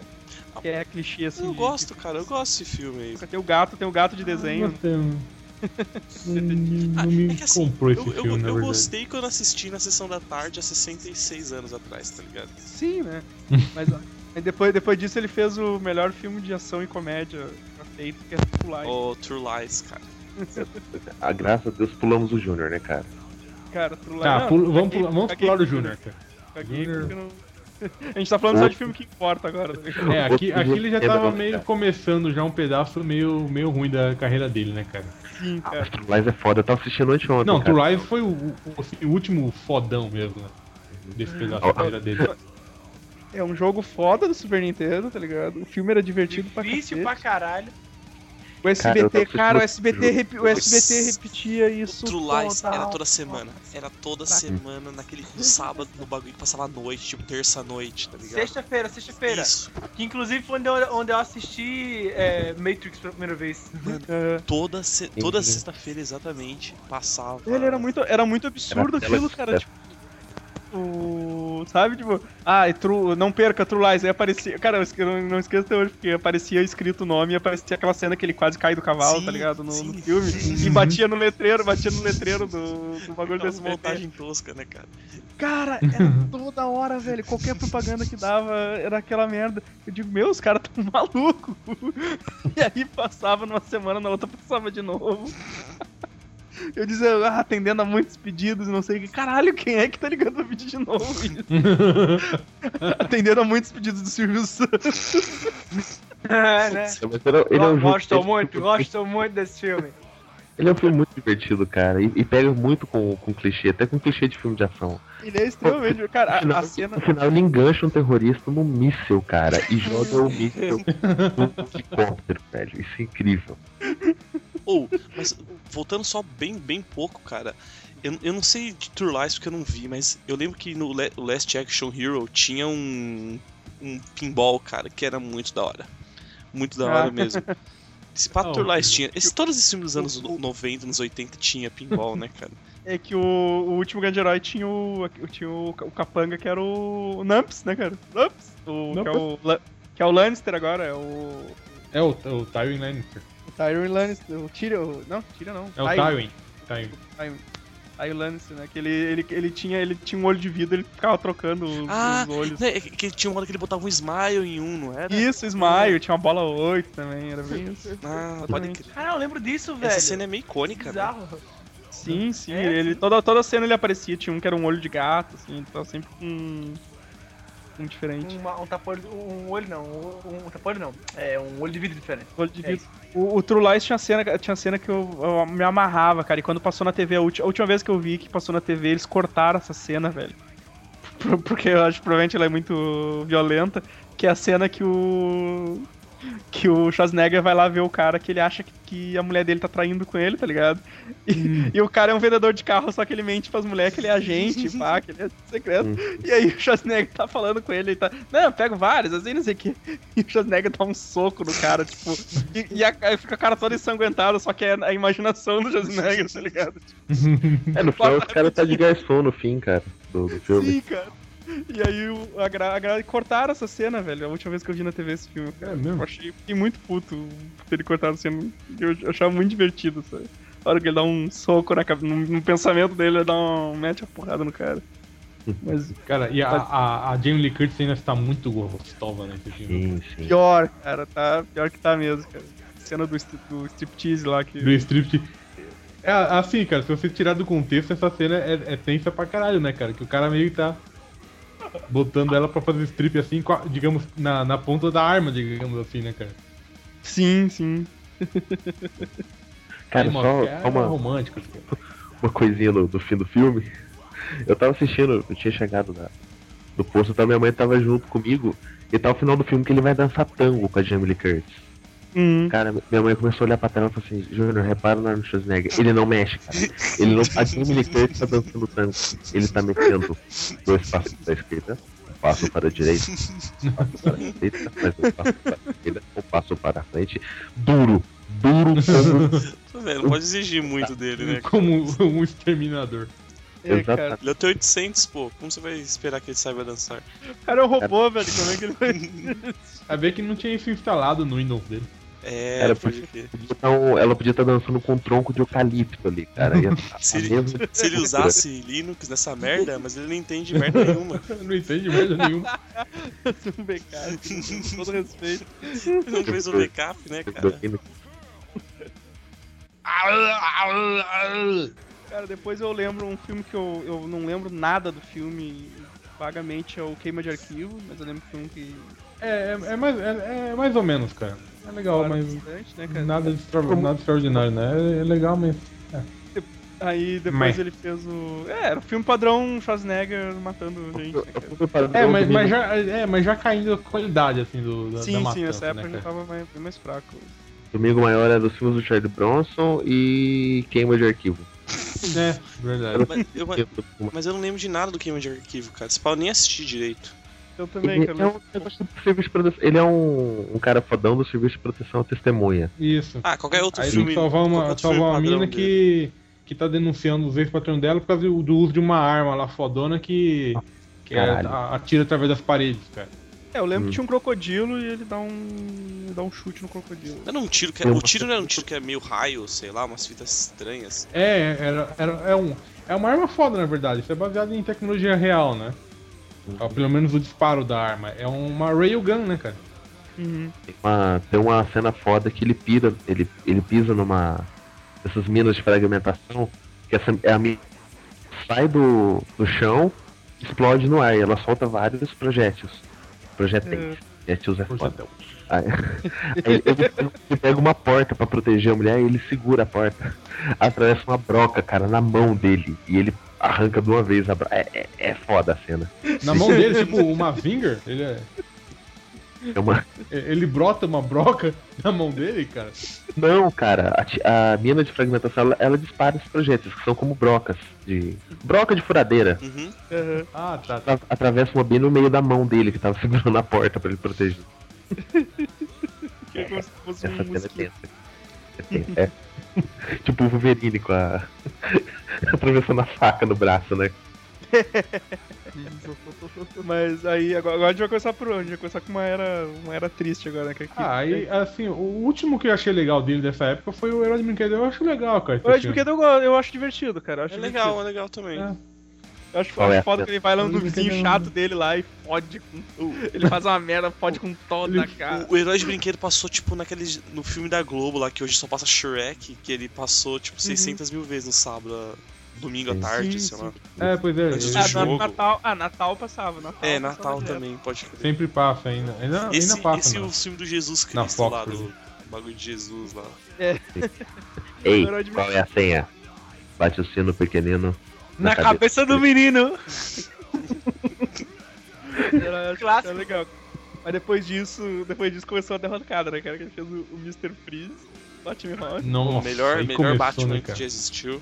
Que é clichê assim. Eu de- gosto, cara, eu gosto desse filme aí. Tem o gato, tem o gato de Não desenho. não. Não, me É que assim, comprou esse eu, filme, gostei quando assisti na sessão da tarde há 66 anos atrás, tá ligado? Sim, né? Mas ó, depois, depois disso ele fez o melhor filme de ação e comédia já feito, que é True Lies. O True Lies, cara. A graça a Deus pulamos o Júnior, né, cara? Cara. Tá, não, pula- vamos, pular, vamos pular do porque Júnior, cara. não- A gente tá falando só de filme que importa agora. tá? É, aqui, aqui ele já tava meio começando já um pedaço meio, meio ruim da carreira dele, né, cara? Sim, Ah, cara. mas True Lies é foda, eu tava assistindo ontem ontem. Não. True Lies foi o, o- assim, o último fodão mesmo, né? Desse pedaço da carreira dele. É um jogo foda do Super Nintendo, tá ligado? O filme era divertido Difícil pra pra cacete. caralho. O SBT, Cara, cara, o SBT, repi- o SBT repetia isso. O True Lies toda era toda semana. Era toda semana, naquele no sábado, no bagulho que passava à noite, tipo terça-noite, tá ligado? Sexta-feira, sexta-feira. Isso. Que inclusive foi onde eu, onde eu assisti é, Matrix pela primeira vez. É. Toda, se- toda sexta-feira, exatamente, passava. Ele era muito, era muito absurdo Era aquilo, cara. Tipo, o... Sabe, tipo, ah, e true, não perca True Lies. Aí aparecia. Cara, eu não, não esqueço até hoje, porque aparecia escrito o nome e aparecia aquela cena que ele quase cai do cavalo, Sim, tá ligado? No, sim. no filme. E batia no letreiro, batia no letreiro do, do bagulho desse montagem tosca, né, cara? Cara, era toda hora, velho. Qualquer propaganda que dava era aquela merda. Eu digo, meu, os caras tão malucos. E aí passava numa semana, na outra passava de novo. Eu dizia, ah, atendendo a muitos pedidos e não sei o que. Caralho, quem é que tá ligando pra pedir de novo isso? atendendo a muitos pedidos do Silvio Santos. É, né? Ele é um Gosto muito, gosto muito desse filme. Ele é um filme muito divertido, cara. E, e pega muito com, com clichê, até com clichê de filme de ação. Ele é extremamente. Cara, No a, final, a cena. no final ele engancha um terrorista num míssel, cara, e joga o míssel num helicóptero, velho. Isso é incrível. Ou, mas voltando só bem, bem pouco, cara. Eu, eu não sei de True Lies porque eu não vi, mas eu lembro que no Le- Last Action Hero tinha um, um pinball, cara, que era muito da hora. Muito da hora Ah. mesmo. Esse Pato Ah, True Lies o- tinha. Esse, todos esses filmes dos anos 90, anos 80 tinha pinball, né, cara? É que o, o último grande herói tinha o. Tinha o, o capanga que era o, o Numps, né, cara? Numps. O, que, é o, que é o Lannister agora, é o. É o, o Tywin Lannister. O Tyrion Lannister. O Tyrion. Não, Tyrion não. É o Tywin. Tywin. Tywin. Tyrion Lannister, né? Que ele, ele, ele, tinha, ele tinha um olho de vidro, ele ficava trocando os, Ah, os olhos. né, que tinha uma hora que ele botava um smile em um, não era? Isso, Smile, tinha uma bola 8 também, era bem isso. Ah, pode crer. Cara, eu lembro disso, velho. Essa cena é meio icônica, né? Bizarro. Sim, sim. É, ele, Toda, toda cena ele aparecia, tinha um que era um olho de gato, assim, ele tava sempre com um diferente. Uma- um tapa um olho não, um, um tapa não. É um olho de vidro diferente. Olho de É vidro. o, o True Lies tinha cena, tinha cena que eu, eu me amarrava, cara. E quando passou na TV, a, ulti- a última vez que eu vi que passou na TV, eles cortaram essa cena, velho. Por- Porque eu acho que provavelmente ela é muito violenta. Que é a cena que o. Que o Schwarzenegger vai lá ver o cara que ele acha que, que a mulher dele tá traindo com ele, tá ligado? E, e o cara é um vendedor de carro, só que ele mente pras mulheres que ele é agente, pá, que ele é secreto. E aí o Schwarzenegger tá falando com ele, ele tá. Não, eu pego vários, assim, não sei o que. E o Schwarzenegger dá um soco no cara, tipo. E, e a- aí fica o cara todo ensanguentado, só que é a imaginação do Schwarzenegger, tá ligado? É, no final o cara tá de garçom no fim, cara, do, do filme. Sim, cara. E aí o, a, gra, a gra- cortaram essa cena, velho. A última vez que eu vi na TV esse filme. Cara. É mesmo? Eu achei fiquei muito puto por ter cortado a cena. Eu, eu achava muito divertido, sabe? A hora que ele dá um soco na, cabe- no, no pensamento dele, ele dá um. mete a porrada no cara. Mas Cara, e a, a, a Jamie Lee Curtis ainda está muito gostosa nesse filme. Sim, sim. pior, cara, tá. Pior que tá mesmo, cara. Cena do, do striptease lá que. Do strip. É assim, cara, se você tirar do contexto, essa cena é, é tensa pra caralho, né, cara? Que o cara meio que tá botando ela pra fazer strip assim, digamos, na, na ponta da arma, digamos assim, né, cara? Sim, sim. Cara, Aí, só, é só uma, romântico. assim. uma coisinha no, do fim do filme. Eu tava assistindo, eu tinha chegado na, no posto, então minha mãe tava junto comigo. E tá o final do filme que ele vai dançar tango com a Jamie Lee Curtis. Hum. Cara, minha mãe começou a olhar pra tela e falou assim, Júnior, repara no Arnold Schwarzenegger. Ele não mexe, cara. Ele não. A Jamie Lee Curtis tá dançando tango. Ele tá metendo dois passos pra esquerda, um passo para a direita, um passo para a direita, mais um passo para a esquerda, um passo para a frente. Duro, duro como Velho, não pode exigir muito dele, né? Como um exterminador. É, cara. Ele é até 800, pô. Como você vai esperar que ele saiba dançar? O cara é um robô, velho. Como é que ele vai. Ver que não tinha isso instalado no Windows dele. É, crer. Podia tá um- ela podia estar dançando com um tronco de eucalipto ali, cara. Ia tá Se a ele, mesma se ele usasse Linux nessa merda, mas ele não entende merda nenhuma. não entende merda nenhuma. um backup, com todo respeito. Ele não fez o backup, né, cara? Cara, depois eu lembro um filme que eu, eu não lembro nada do filme. Vagamente é o Queima de Arquivo, mas eu lembro que foi um que. É, é, é mais, é, é mais ou menos, cara. É legal, mas bastante, né, cara? nada, de extra- nada extraordinário, né? É, é legal, mas. Aí depois Mas- ele fez o. É, era o filme padrão Schwarzenegger matando gente, né, cara? É, mas, mas já, é, mas já caindo a qualidade, assim, do, da, Sim, da sim, matança, essa época né, já cara? tava mais, bem mais fraco. Domingo Maior era dos filmes do Charlie Bronson e Queima de Arquivo. É, verdade. Mas eu, mas eu não lembro de nada do Queima de Arquivo, cara. Esse pau nem assisti direito. Eu também, Ele cara. é um negócio do serviço de proteção. Ele é um, um cara fodão do serviço de proteção à testemunha. Isso. Ah, qualquer outro Aí filme. tem que salvar uma, salvar uma mina que, que tá denunciando os ex-patrões dela por causa do, do uso de uma arma lá fodona que, que é- atira através das paredes, cara. É, eu lembro Hum. que tinha um crocodilo e ele dá um. dá um chute no crocodilo. Não era um tiro que era, o tiro não era um tiro que é meio raio, sei lá, umas fitas estranhas. É, era, era, é, um, é uma arma foda, na verdade. Isso é baseado em tecnologia real, né? Ó, Pelo menos o disparo da arma. É uma railgun, né, cara? Uhum. Tem uma, tem uma cena foda que ele pira, ele, ele pisa numa dessas minas de fragmentação, que essa é a mina sai do, do chão, explode no ar e ela solta vários projéteis. Projéteis. Projéteis é foda. Aí, aí ele, ele pega uma porta pra proteger a mulher e ele segura a porta. Atravessa uma broca, cara, na mão dele. E ele arranca de uma vez a broca. É, é, é foda a cena. Na mão dele, tipo, uma Vinger, ele é. É uma, Ele brota uma broca na mão dele, cara. Não, cara, a, a mina de fragmentação ela, ela dispara esses projéteis, que são como brocas de. Broca de furadeira. Uhum. Uhum. Ah, tá. Atra- Atravessa uma bem no meio da mão dele, que tava segurando a porta pra ele proteger. Que é Essa um cena é tensa. É tensa, é. tipo o Wolverine com a. atravessando a faca no braço, né? Mas aí, agora, agora a gente vai começar por onde? A gente vai começar com uma era, uma era triste agora, né? Que, que- Ah, aí, assim, o último que eu achei legal dele dessa época foi o Herói de Brinquedo. Eu acho legal, cara. O Ed filme. Brinquedo eu, eu acho divertido, cara. Eu acho É legal, é divertido. legal também. É. Eu acho Qual é a foda cena? que ele vai lá no Eu vizinho entendo. chato dele lá e fode com. Ele faz uma merda, fode com toda a cara. O, o herói de brinquedo passou, tipo, naquele. No filme da Globo lá, que hoje só passa Shrek, que ele passou, tipo, 600 mil vezes no sábado, domingo à tarde, Sim, sei sim. lá. É, pois é. Antes do Ah, jogo. na- Natal, ah, Natal passava. Natal É, Natal direto. também, pode crer. Sempre passa ainda. Ainda, Esse, ainda passa, esse é o filme do Jesus Na Cristo Fox, lá, do bagulho de Jesus lá. Ei, Herói de qual é a senha? Bate o sino pequenino. Na cabeça do menino. Era, que Clássico. era legal. Mas depois disso, depois disso começou a derrocada, né, cara? Que ele fez o, o Mr. Freeze, Batman Rock. Nossa, o melhor, melhor começou, Batman né, que cara? já existiu.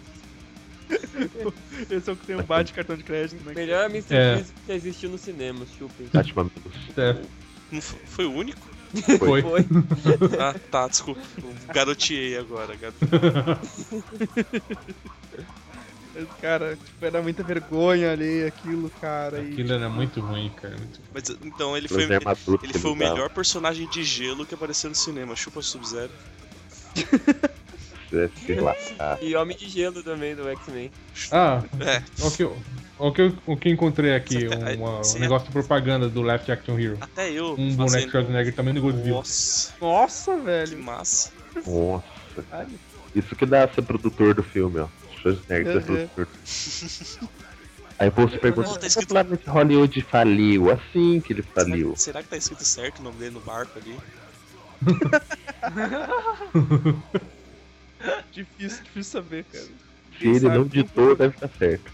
Esse é o que tem o Bat cartão de crédito, né? Melhor Mr. É. Freeze que existiu no cinema, chupem. Batman. É, Não fo- foi o único? foi. Foi. Ah, tá, desculpa. Garoteei agora. gar- Mas, Cara, tipo, era muita vergonha ali, aquilo, cara. E, Aquilo era muito ruim, cara. muito- Mas então ele foi, armaduras ele que foi o melhor personagem de gelo que apareceu no cinema. Chupa Sub-Zero. É, E Homem de Gelo também, do X-Men. Ah, É, o que, eu- o que, eu- o que eu encontrei aqui, uma- um sim, negócio de propaganda do Left Action Hero. até eu. Um boneco Schwarzenegger também no Godzilla. Nossa, Nossa, que velho. massa. nossa. Isso que dá ser produtor do filme, ó. Schwarzenegger Uhum. Aí você pergunta, Não, tá tá escrito- que Hollywood faliu? Assim que ele faliu. Será que tá escrito certo o nome dele no barco ali? Difícil, difícil saber, cara. Se ele não que- ditou, deve estar certo.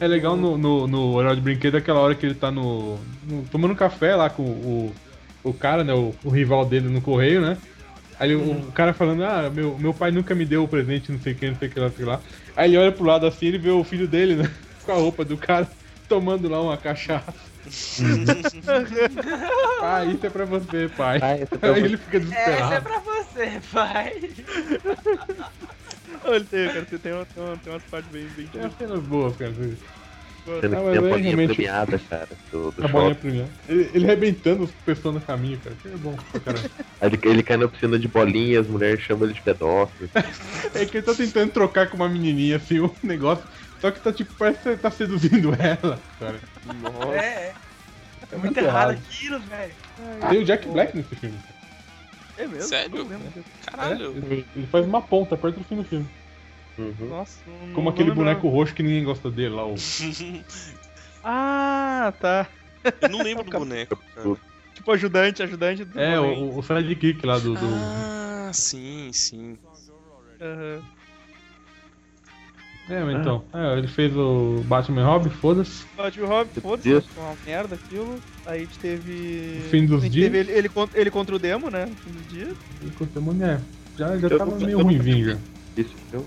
É legal no, no, no Herói de Brinquedo aquela hora que ele tá no, no- tomando café lá com o, o cara, né? O, o rival dele no correio, né? Aí o- o cara falando, ah, meu, meu pai nunca me deu o presente, não sei o que, não sei o que lá, não sei o que lá. Aí ele olha pro lado assim e ele vê o filho dele, né? Com a roupa do cara, tomando lá uma cachaça. pai, isso é pra você, pai. Ah, essa é pra Aí você. ele fica Essa é desesperado. pra você, pai. Olha, tem, cara, tem, tem, uma- tem, uma- tem umas partes bem, bem Tem umas cenas boas, cara. Sendo Ah, que mas tem a bolinha realmente- premiada, cara, do, do A bolinha primeiro. Ele, ele arrebentando as pessoas no caminho, cara. Que é bom. Aí ele, ele cai na piscina de bolinha, as mulheres chamam ele de pedófilo. É que ele tá tentando trocar com uma menininha assim o negócio. Só que tá tipo, parece que tá seduzindo ela, cara. É, é. É muito muito errado errado. aquilo, velho. Tem o Jack Black nesse filme. É mesmo? Sério? Não. Caralho. É, ele, ele faz uma ponta perto do fim do filme. Uhum. Nossa, não, Como não aquele lembrava. boneco roxo que ninguém gosta dele lá. O... Ah, tá. Eu não lembro do boneco, cara. Tipo ajudante, ajudante do É, o, o sidekick lá do. do... Ah, sim, sim. Aham. É, mas então. É, ele fez o Batman Robin, foda-se. Batman Robin, foda-se, foi uma merda aquilo. Aí a gente teve. No fim dos dias. Teve ele, ele, contra, ele contra o demo, né? No fim dos dias. Enquanto demônio, é. Já, já Eu tava meio ruimzinho já. Isso, eu...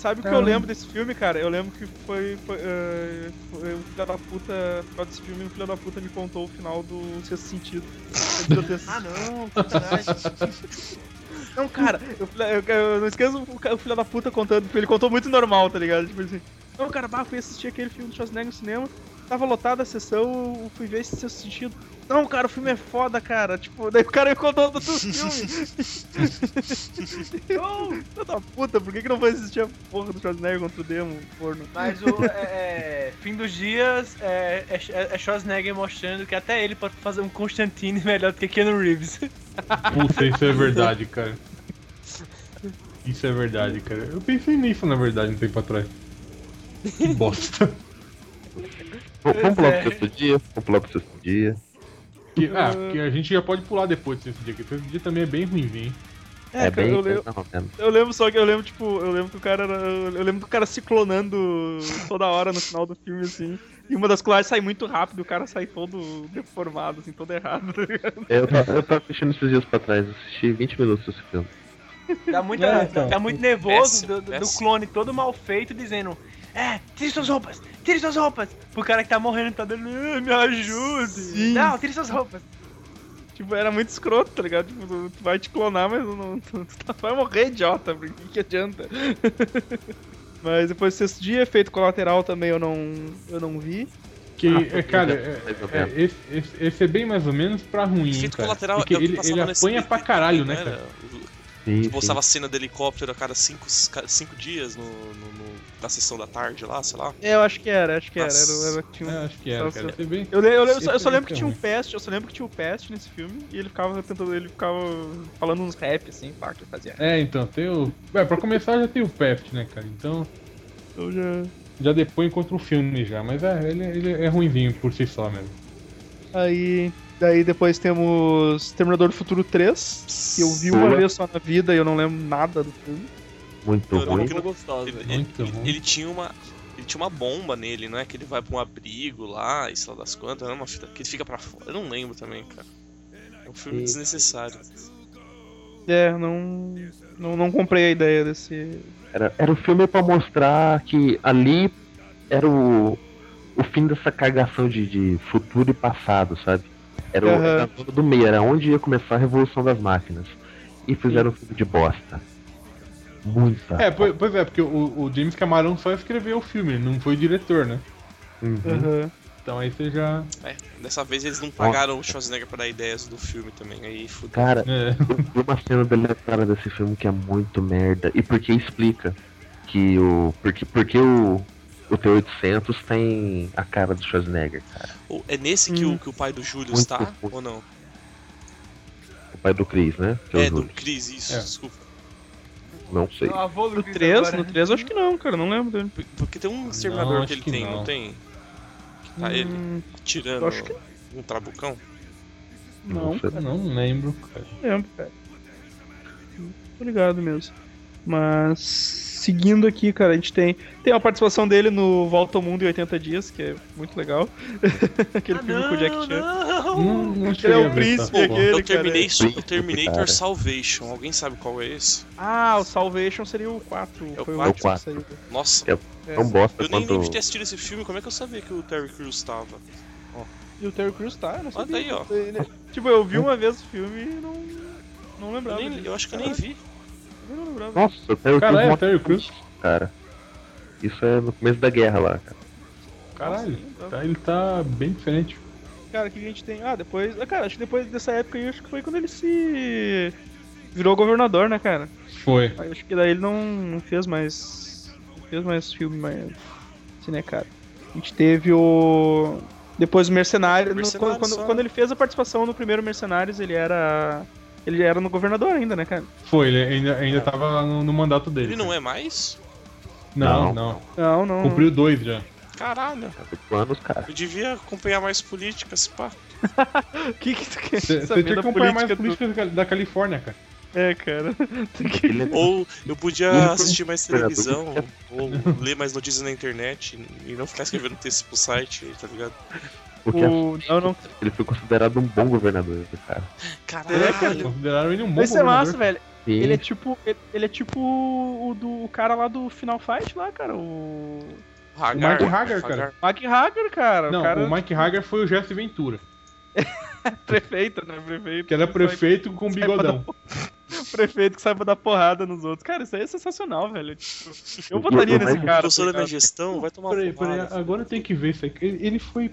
Sabe o que eu lembro desse filme, cara? Eu lembro que foi. foi, eh, foi o filho da puta. Por desse filme, o filho da puta me contou o final do Sexto Sentido. Ah, não. Não, cara, eu, eu- eu não esqueço o, o filho da puta contando, porque ele contou muito normal, tá ligado? Tipo assim, não, cara, bah, fui assistir aquele filme do Schwarzenegger no cinema, tava lotada a sessão, eu fui ver esse seu sentido. Não, cara, o filme é foda, cara. Tipo, daí o cara me contou todo o filme. oh, filho da puta, por que, que não foi assistir a porra do Schwarzenegger contra o demo, porno? Mas o é, é, fim dos dias é, é, é Schwarzenegger mostrando que até ele pode fazer um Constantine melhor do que Keanu Reeves. Puta, isso é verdade, cara. Isso é verdade, cara. Eu pensei nisso, na verdade, um tempo atrás. Que bosta. Vamos pular pro sexto dia? Vamos pular pro sexto dia. Que, ah, que a gente já pode pular depois desse dia, que esse dia também é bem ruimzinho. hein? É, É, cara, bem. eu, lembro, eu lembro só que eu lembro, tipo, eu lembro que o cara era. Eu lembro do cara se clonando toda hora no final do filme, assim. E uma das clones sai muito rápido e o cara sai todo deformado, assim, todo errado, tá ligado? Eu tava, eu tava assistindo esses dias pra trás, assisti 20 minutos desse filme. Tá muito, É, então. tá muito nervoso Péssimo, do, do- do péssimo. clone todo mal feito dizendo: É, tire suas roupas, tire suas roupas. Pro cara que tá morrendo tá dando, "Ah, me ajude. Sim. Não, tire suas roupas. Tipo, era muito escroto, tá ligado? Tipo, tu, tu vai te clonar, mas não, tu, tu vai morrer idiota, porque que, que adianta? mas depois do sexto dia, efeito colateral também eu não, eu não vi. Que, Ah, é, cara, ou é, é, menos. esse, esse, esse é bem mais ou menos pra ruim, Efeito cara. colateral Porque é o que ele, passava ele apanha pra caralho, né, não cara? Sim, Que postava sim. cena do helicóptero a cada cinco, cinco dias no, no- no- na sessão da tarde lá, sei lá. É, eu acho que era, acho que era. Era, era tinha um- É, acho que era, cara. Bem- Eu, só, eu lembro que tinha um. Pest, eu só lembro que tinha o Pest nesse filme e ele ficava tentando, ele ficava falando uns rap assim, pá, que fazia. É, então, tem o. É, pra começar já tem o Peft, né, cara? Então. Eu já. Já depõe contra o filme já, mas é, ele, ele é ruimzinho por si só mesmo. Aí. Daí depois temos Terminador do Futuro 3, que eu vi uma vez só na vida e eu não lembro nada do filme. Muito Eu ruim. que não- gostosa. Ele, Muito ele- bom. ele tinha uma. Ele tinha uma bomba nele, não é? Que ele vai pra um abrigo lá, e sei lá das quantas, não é uma fita que ele fica pra fora. Eu não lembro também, cara. É um filme desnecessário. É, não. Não, não comprei a ideia desse. Era, era o filme pra mostrar que ali era o, o fim dessa cagação de, de futuro e passado, sabe? Era o era do meio, era onde ia começar a revolução das máquinas. E fizeram um filme de bosta. Muita. É, pois, pois é, porque o, o James Cameron só escreveu o filme, ele não foi o diretor, né? Uhum. Aham. Então aí você já. É, dessa vez eles não pagaram o Schwarzenegger pra dar ideias do filme também. Aí fudeu. Cara, É. eu uma cena deletada desse filme que é muito merda. E porque explica que o. Porque, porque o. O T-800 tem a cara do Schwarzenegger, cara. É nesse que, o, que o pai do Júlio Muito está? ruim. Ou não? O pai do Chris, né? Que É, o do. Chris, isso, É. desculpa. Não sei. O avô do No Chris 3, agora. no 3 eu acho que não, cara, não lembro dele. Por- Porque tem um exterminador que ele que tem, não. não. tem? Que tá ele Hum, tirando eu acho que um trabucão? não, sei. Eu não lembro, cara. não lembro, cara. Tô ligado mesmo. Mas. Seguindo aqui, cara, a gente tem. Tem a participação dele no Volta ao Mundo em 80 Dias, que é muito legal. Aquele Ah, filme com o Jack Chan. não! Não, não Ele é o ver príncipe porra. aquele, Eu terminei, cara. eu Terminator Cara. Salvation. Alguém sabe qual é esse? Ah, o Salvation seria o 4. É o foi o quatro. último que saiu. Nossa, É tão bosta eu nem quanto. lembro de ter assistido esse filme. Como é que eu sabia que o Terry Crews tava? E o Terry Crews tá, eu não Olha sabia. aí, ó. Ele- Tipo, eu vi uma vez o filme e não. Não Eu, lembrava. nem- disso. eu acho que eu nem vi. Eu não lembrava. Nossa, o Terry Cara, Crews Terry Crews. cara. Isso é no começo da guerra lá, cara. Caralho, Nossa, tá, ele tá bem diferente. Cara, o que a gente tem? Ah, depois. ah, Cara, acho que depois dessa época aí, acho que foi quando ele se. virou governador, né, cara? Foi. Aí acho que daí ele não, fez mais. Não fez mais filme, mais. Assim, né, cara? A gente teve o. Depois o Mercenário. no- Mercenários quando, quando, quando ele fez a participação no primeiro Mercenários, ele era. Ele era no governador ainda, né, cara? Foi, ele ainda, ainda tava no, no mandato dele. Ele não é mais? Não, Não. não. Não. Cumpriu dois já. Caralho. Anos, cara. Eu devia acompanhar mais políticas, pá. O que que tu quer Você saber tinha que acompanhar mais política políticas da- Califórnia, cara. do- É, cara. É Ou eu podia foi assistir mais televisão, ou ler mais notícias na internet e não ficar escrevendo texto pro site, tá ligado? Porque O... Não, não. ele foi considerado um bom governador, cara. Caralho. Consideraram ele um bom Esse é massa, velho. Sim. Ele é tipo. Ele, ele é tipo o do o cara lá do Final Fight lá, cara. O. Hagar, Mike Hagar, cara. Mike Hagar, cara. Não, o cara o Mike Hagar foi o Jesse Ventura, prefeito, né? Prefeito. que era prefeito com sai pra bigodão. Prefeito que saiba dar porrada nos outros. Cara, isso aí é sensacional, velho. Tipo, eu votaria o nesse cara. Gostou tá da minha ligado? gestão? Vai tomar Peraí, peraí, porrada. agora eu tenho que ver isso aí. Ele foi.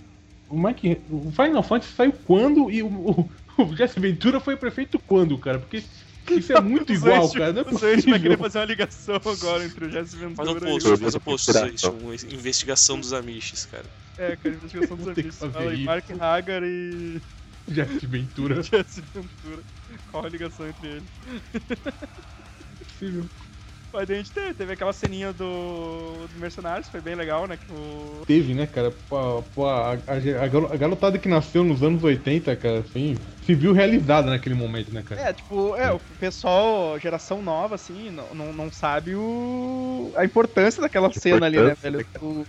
O Mike. O Final Fantasy saiu quando e o, o, o Jesse Ventura foi prefeito quando, cara? Porque isso é muito igual, cara. Não é Os dois vai querer possível. fazer uma ligação agora entre o Jesse Ventura Faz um e post, o... faz um post isso, uma investigação dos Amish, cara. É, cara, investigação dos Fala aí. Mark Hagar e Jesse Ventura. Jesse Ventura. Qual a ligação entre eles? Possível. Mas a gente teve, teve aquela ceninha do, do Mercenários, foi bem legal, né? Que o... Teve, né, cara? Pô, pô, a, a, a garo- a garotada que nasceu nos anos 80, cara, assim, se viu realizada naquele momento, né, cara? É, tipo, é, o pessoal, geração nova, assim, não, não, não sabe o... a importância daquela cena ali, né, importância, velho? né, Do,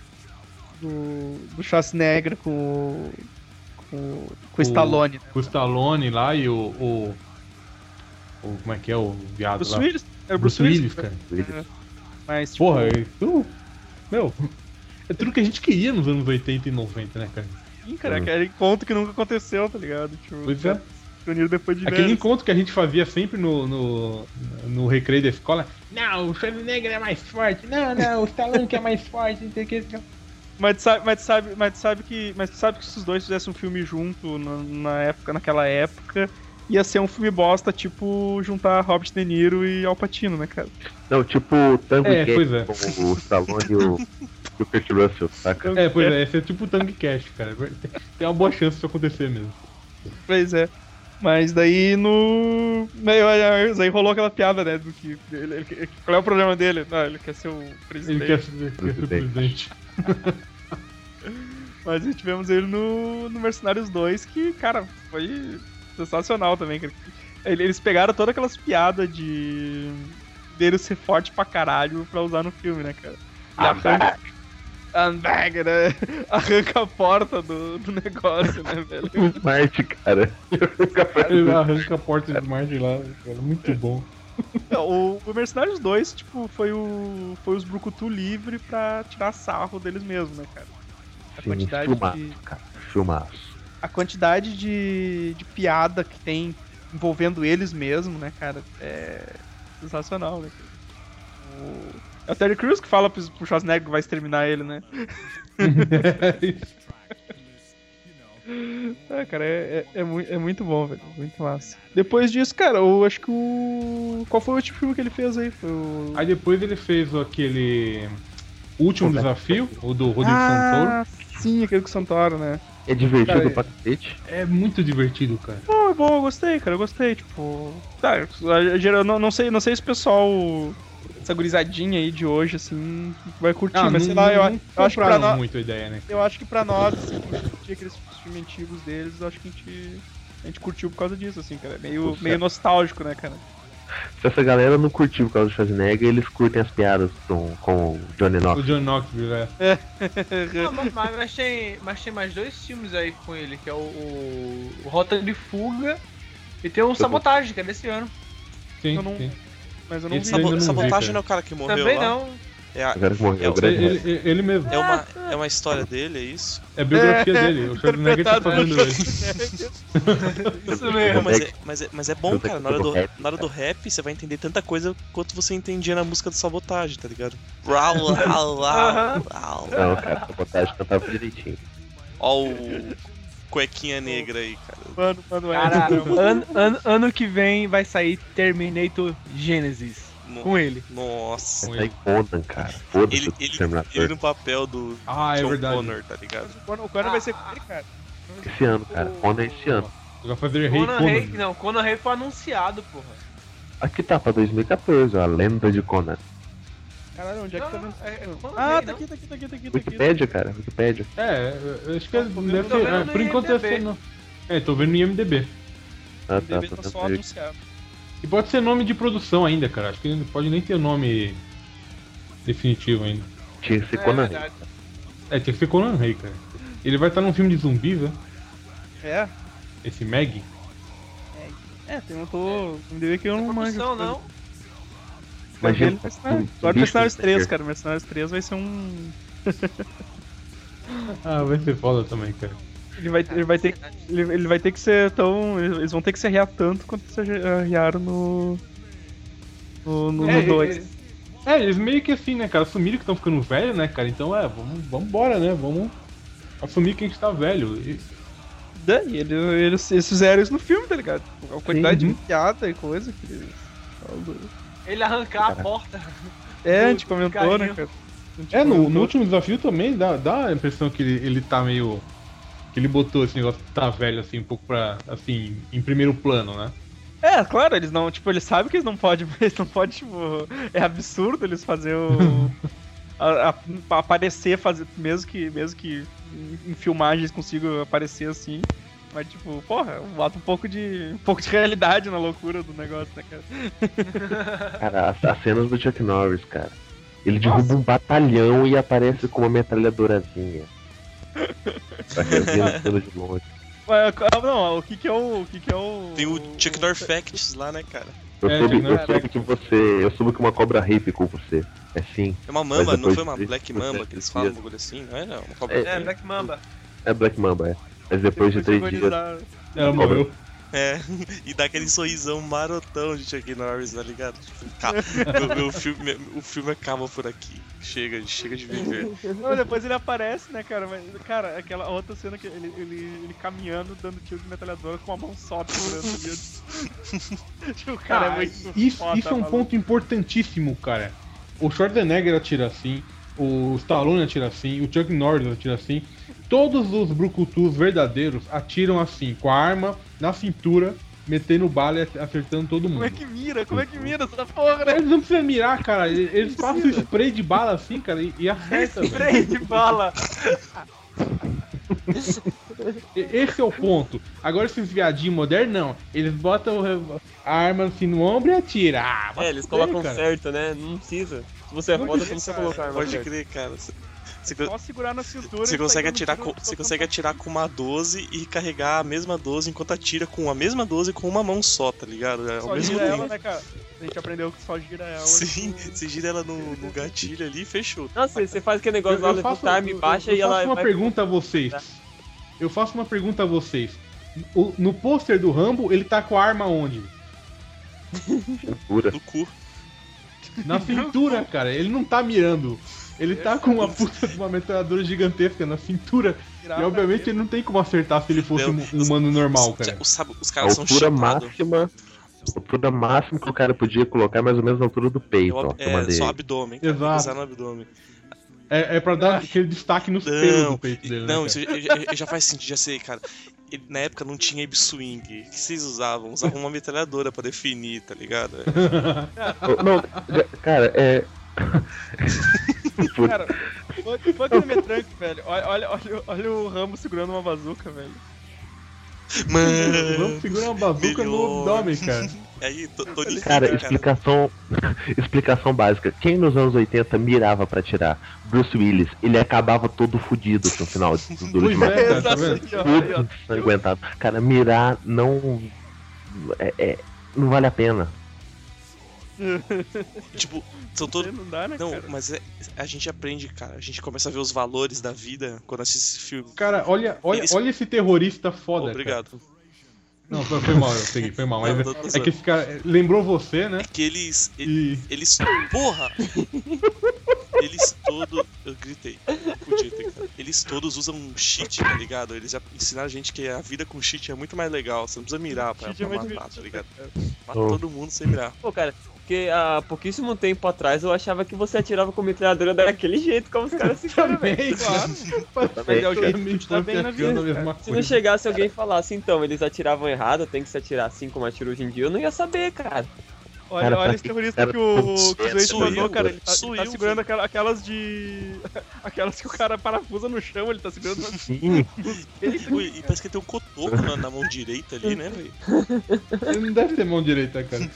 do, do Schwarzenegger com o... com, o- com o Stallone, né? O Stallone lá e o. o, o- como é que é o viado Bruce lá? Willis? É o Bruce Bruce Willis, cara. É, Mas, tipo, Porra, é tudo. Meu, é tudo que a gente queria nos anos 80 e 90, né, cara? sim, cara, aquele encontro que nunca aconteceu, tá ligado? Tipo, Pois é. depois de Aquele velho. encontro que a gente fazia sempre no, no, no recreio da escola. Não, o Schwarzenegger é mais forte. Não, não, o Stallone que é mais forte. Não sei o que. Mas tu sabe, mas tu sabe, mas tu sabe que, mas tu sabe que se os dois fizessem um filme junto na, na época, naquela época, ia ser um filme bosta, tipo juntar Robert De Niro e Al Pacino, né, cara? Não, tipo o Tango É, Cat pois é. com o Stallone e o, e o Kurt Russell, saca? É, pois é, esse é tipo o Tank Cash, cara. Tem uma boa chance disso acontecer mesmo. Pois é. Mas daí no. Daí, aí rolou aquela piada, né? Do que. Ele, ele- qual é o problema dele? Não, ele quer ser o Ele presidente. quer ser, quer ser presidente. Mas tivemos ele no, no Mercenários 2, que, cara, foi sensacional também. Eles pegaram todas aquelas piadas de. dele ser forte pra caralho pra usar no filme, né, cara? Ele arranca. I'm back, né? Arranca a porta do, do negócio, né, velho? Marte, cara. Ele arranca a porta de Martin lá, cara. Muito bom. O, o Mercenários 2, tipo, foi o. Foi os Brucutu livre pra tirar sarro deles mesmos, né, cara? A Sim, quantidade filmaço, de. cara. Filmaço. A quantidade de, de piada que tem envolvendo eles mesmo, né, cara, é sensacional, né? O... É o Terry Crews que fala pro, pro Schwarzenegger que vai exterminar ele, né? É, cara, é, é, é, mui- é muito bom, velho. Muito massa. Depois disso, cara, eu acho que o. Qual foi o último filme que ele fez aí? Foi o. Aí depois ele fez aquele último desafio, o do Rodrigo ah, Santoro. sim, aquele com o Santoro, né? É divertido Cara, pra cacete. É muito divertido, cara. É bom, eu gostei, cara, eu gostei, tipo. Tá, geral- não, não sei, não sei se o pessoal. Essa gurizadinha aí de hoje, assim, vai curtir, Ah, mas não- sei lá, eu, eu acho que pra nós. muito a ideia, né? Eu acho que pra nós, assim, curtir aqueles filmes antigos deles, eu acho que a gente. A gente curtiu por causa disso, assim, cara. É meio, meio nostálgico, né, cara? Se essa galera não curtiu por causa do Schwarzenegger, eles curtem as piadas com, com o Johnny O Knoxville. John Knoxville, é. Não, mas, mas- tem, mas tem mais dois filmes aí com ele, que é o, o, o Rota de Fuga e tem o Sabotagem, que é desse ano. Sim, Eu não- sim. Mas eu não Esse vi. Sabo- não vi, sabotagem cara. não é o cara que morreu Também lá? não. É, a- O morreu, é o Ele, ele- ele mesmo. é uma, é uma história dele, é isso? É a biografia dele. O Schwarzenegger tá fazendo. Isso Não, mesmo. mas, é, mas, é, mas é bom, cara. Na hora, do, na hora do rap, você vai entender tanta coisa quanto você entendia na música do sabotagem, tá ligado? Rau, rau, rau, rau. Não, cara, sabotagem cantava direitinho. Ó o cuequinha negra aí, cara. Mano, mano, é. Cara, ano, ano, ano que vem vai sair Terminator Genesis No- com ele. Nossa. Com aí Conan, cara. Foda-se Ele, ele, ele no papel do Ah, é John verdade. Connor, tá ligado? O Conan- O Conan vai ser com ele, cara. Esse ano, cara. Conan é esse ano. Vai fazer Rei Conan Rei, Conan. não, Conan Rei foi anunciado, porra. Aqui tá pra 2014, ó. A lenda de Conan. Caralho, onde é que tá Não, vendo? é- é Conan Ah, Rei, tá não. aqui, tá aqui, tá aqui, tá aqui, tá aqui. Cara. Wikipédia. É, eu acho que é- Tô deve é, no por enquanto deve IMDb. ser. No... É, tô vendo no IMDB. Ah, tá. DB Tá tá só anunciado. E pode ser nome de produção ainda, cara. Acho que não pode nem ter nome definitivo ainda. Tinha que ser É Conan. verdade. É, tinha que ser Conan Rei, cara. Ele vai estar num filme de zumbis, né? É, Esse Meg. é, tem um tô. Me deu que eu Não não é manjo. produção, não. Imagina. Agora Mercenários bicho 3, cara. Mercenários 3 vai ser um. Ah, vai ser foda também, cara. Ele vai, ele vai ter ele, ele vai ter que ser tão. Eles vão ter que se arriar tanto quanto se arriaram no. No, no, É, no 2. é, é, eles meio que assim, né, cara? Assumiram que estão ficando velho, né, cara? Então é, vamos, vamos embora, né? Vamos assumir que a gente tá velho. E- É, e ele- eles, eles fizeram isso no filme, tá ligado? A quantidade Sim. de piada e coisa que eles. Ele arrancar a porta. É, a gente comentou, né, cara? Gente É, no, no último desafio também dá, dá a impressão que ele, ele tá meio. Que ele botou esse negócio de tá velho, assim, um pouco pra. Assim, em primeiro plano, né? É, claro, eles não, tipo, eles sabem que eles não podem, eles não podem, tipo, é absurdo eles fazer o a- a- aparecer fazer mesmo que mesmo que em, filmagens consigam aparecer assim, mas tipo, porra, bota um pouco de um pouco de realidade na loucura do negócio, né, cara? Cara, as, as cenas do Chuck Norris, cara. Ele derruba um batalhão e aparece com uma metralhadorazinha. Rever pelo de longe. Mas, ah, não, o que que é o o que que é o Tem o Chuck Facts lá, né, cara? Eu, É, soube, eu soube que você. Eu soube que uma cobra ficou com você. É sim. É uma mamba, não foi uma de- Black Mamba de que eles três falam, um bagulho assim, não é? Não, uma cobra É, É. Black Mamba. É Black Mamba, é. Mas depois de Depois três chegou dias. lá- Ela morreu. É, e dá aquele sorrisão marotão de Chuck Norris, tá ligado? Tipo, ca- meu- meu filme- meu- o filme acaba por aqui. Chega, chega de viver. Não, depois ele aparece, né, cara? Mas, cara, aquela outra cena que ele, ele, ele caminhando, dando tiro de metralhadora com a mão só segurando ali. tipo, o cara é Ah, muito isso, foda, isso é um maluco. ponto importantíssimo, cara. O Schwarzenegger atira assim, o Stallone atira assim, o Chuck Norris atira assim. Todos os brucutus verdadeiros atiram assim, com a arma na cintura, metendo bala e acertando todo Como é mundo. que mira? Como é que mira essa porra, né? Eles não precisam mirar, cara. Eles eles passam spray de bala assim, cara, e, e acertam. velho. Spray de bala. Esse é o ponto. Agora esses viadinhos modernos, não. Eles botam a arma assim no ombro e atiram. Ah, É, eles colocam cara. certo, né? Não precisa. Se você é Não foda, você não precisa cara. colocar arma Pode crer, cara. Você, Só segurar na cintura você consegue atirar com, você consegue atirar com uma 12 e carregar a mesma 12 enquanto atira com a mesma 12 com uma mão só, tá ligado? É ao Só mesmo gira tempo. ela, né, cara? A gente aprendeu que só gira ela. Sim, com- você gira ela no, no gatilho ali e fechou. Não, você, você faz aquele negócio Eu, lá eu do faço, time eu- baixa eu e ela faço uma vai- pergunta a vocês. Eu faço uma pergunta a vocês. O- no pôster do Rambo, ele tá com a arma onde? No cu. Na cintura, cara. Ele não tá mirando. Ele tá com uma puta de uma metralhadora gigantesca na cintura. E obviamente ele não tem como acertar se ele fosse um humano normal, cara. os, os A caras são altura chapados. máxima. A altura máxima que o cara podia colocar é mais ou menos na altura do peito, ó. eu É, mandei. só abdômen, cara. Exato. No abdômen. É, é pra dar aquele destaque nos pelos do peito dele. não, né, isso já, já- já faz sentido, já sei, cara. Ele- na época não tinha Swing. O que vocês usavam? Usavam uma metralhadora pra definir, tá ligado? Não, cara, é. Cara, fuck the Metrank, velho. Olha, olha, olha, olha o Rambo segurando uma bazuca, velho. Mano, Vamos segurar uma bazuca no melhor. abdômen, cara. aí, Tô- Tony Cara, Stark, explicação. explicação básica. Quem nos anos 80 mirava pra tirar? Bruce Willis. Ele acabava todo fudido no final do Duro de Matar. é, cara, tá. Cara, mirar não. É, é- não vale a pena. Tipo, são todos. Não dá, né, Não, cara? mas é- a gente aprende, cara. A gente começa a ver os valores da vida quando assiste esse filme. Cara, olha, olha, Eles- olha esse terrorista foda. cara. Obrigado. Não, foi, foi mal, eu peguei, foi mal. Não, Mas tô- tô é, é que esse cara lembrou você, né? Que eles. Eles. E. eles porra! Eles todos. Eu gritei. Podia ter gritado. Eles todos usam um cheat, tá ligado? Eles ensinaram a gente que a vida com cheat é muito mais legal. Você não precisa mirar pra, é pra matar, tá ligado? divertido, Mata Oh. todo mundo sem mirar. Pô, cara, porque há pouquíssimo tempo atrás eu achava que você atirava com metralhadora daquele jeito, como os caras se. Também, claro. É o jeito tá bem na vida. Se não chegasse alguém e falasse, então, eles atiravam errado, tem que se atirar assim como atira hoje em dia, eu não ia saber, cara. Olha, Cara, olha esse terrorista cara que o, eu, mandou, cara. Ele tá, sou ele tá segurando filho. aquela- aquelas de. Aquelas que o cara parafusa no chão, ele tá segurando Sim, Ui, e parece que tem um cotoco na, na mão direita ali, né, velho? Ele não deve ter mão direita, cara.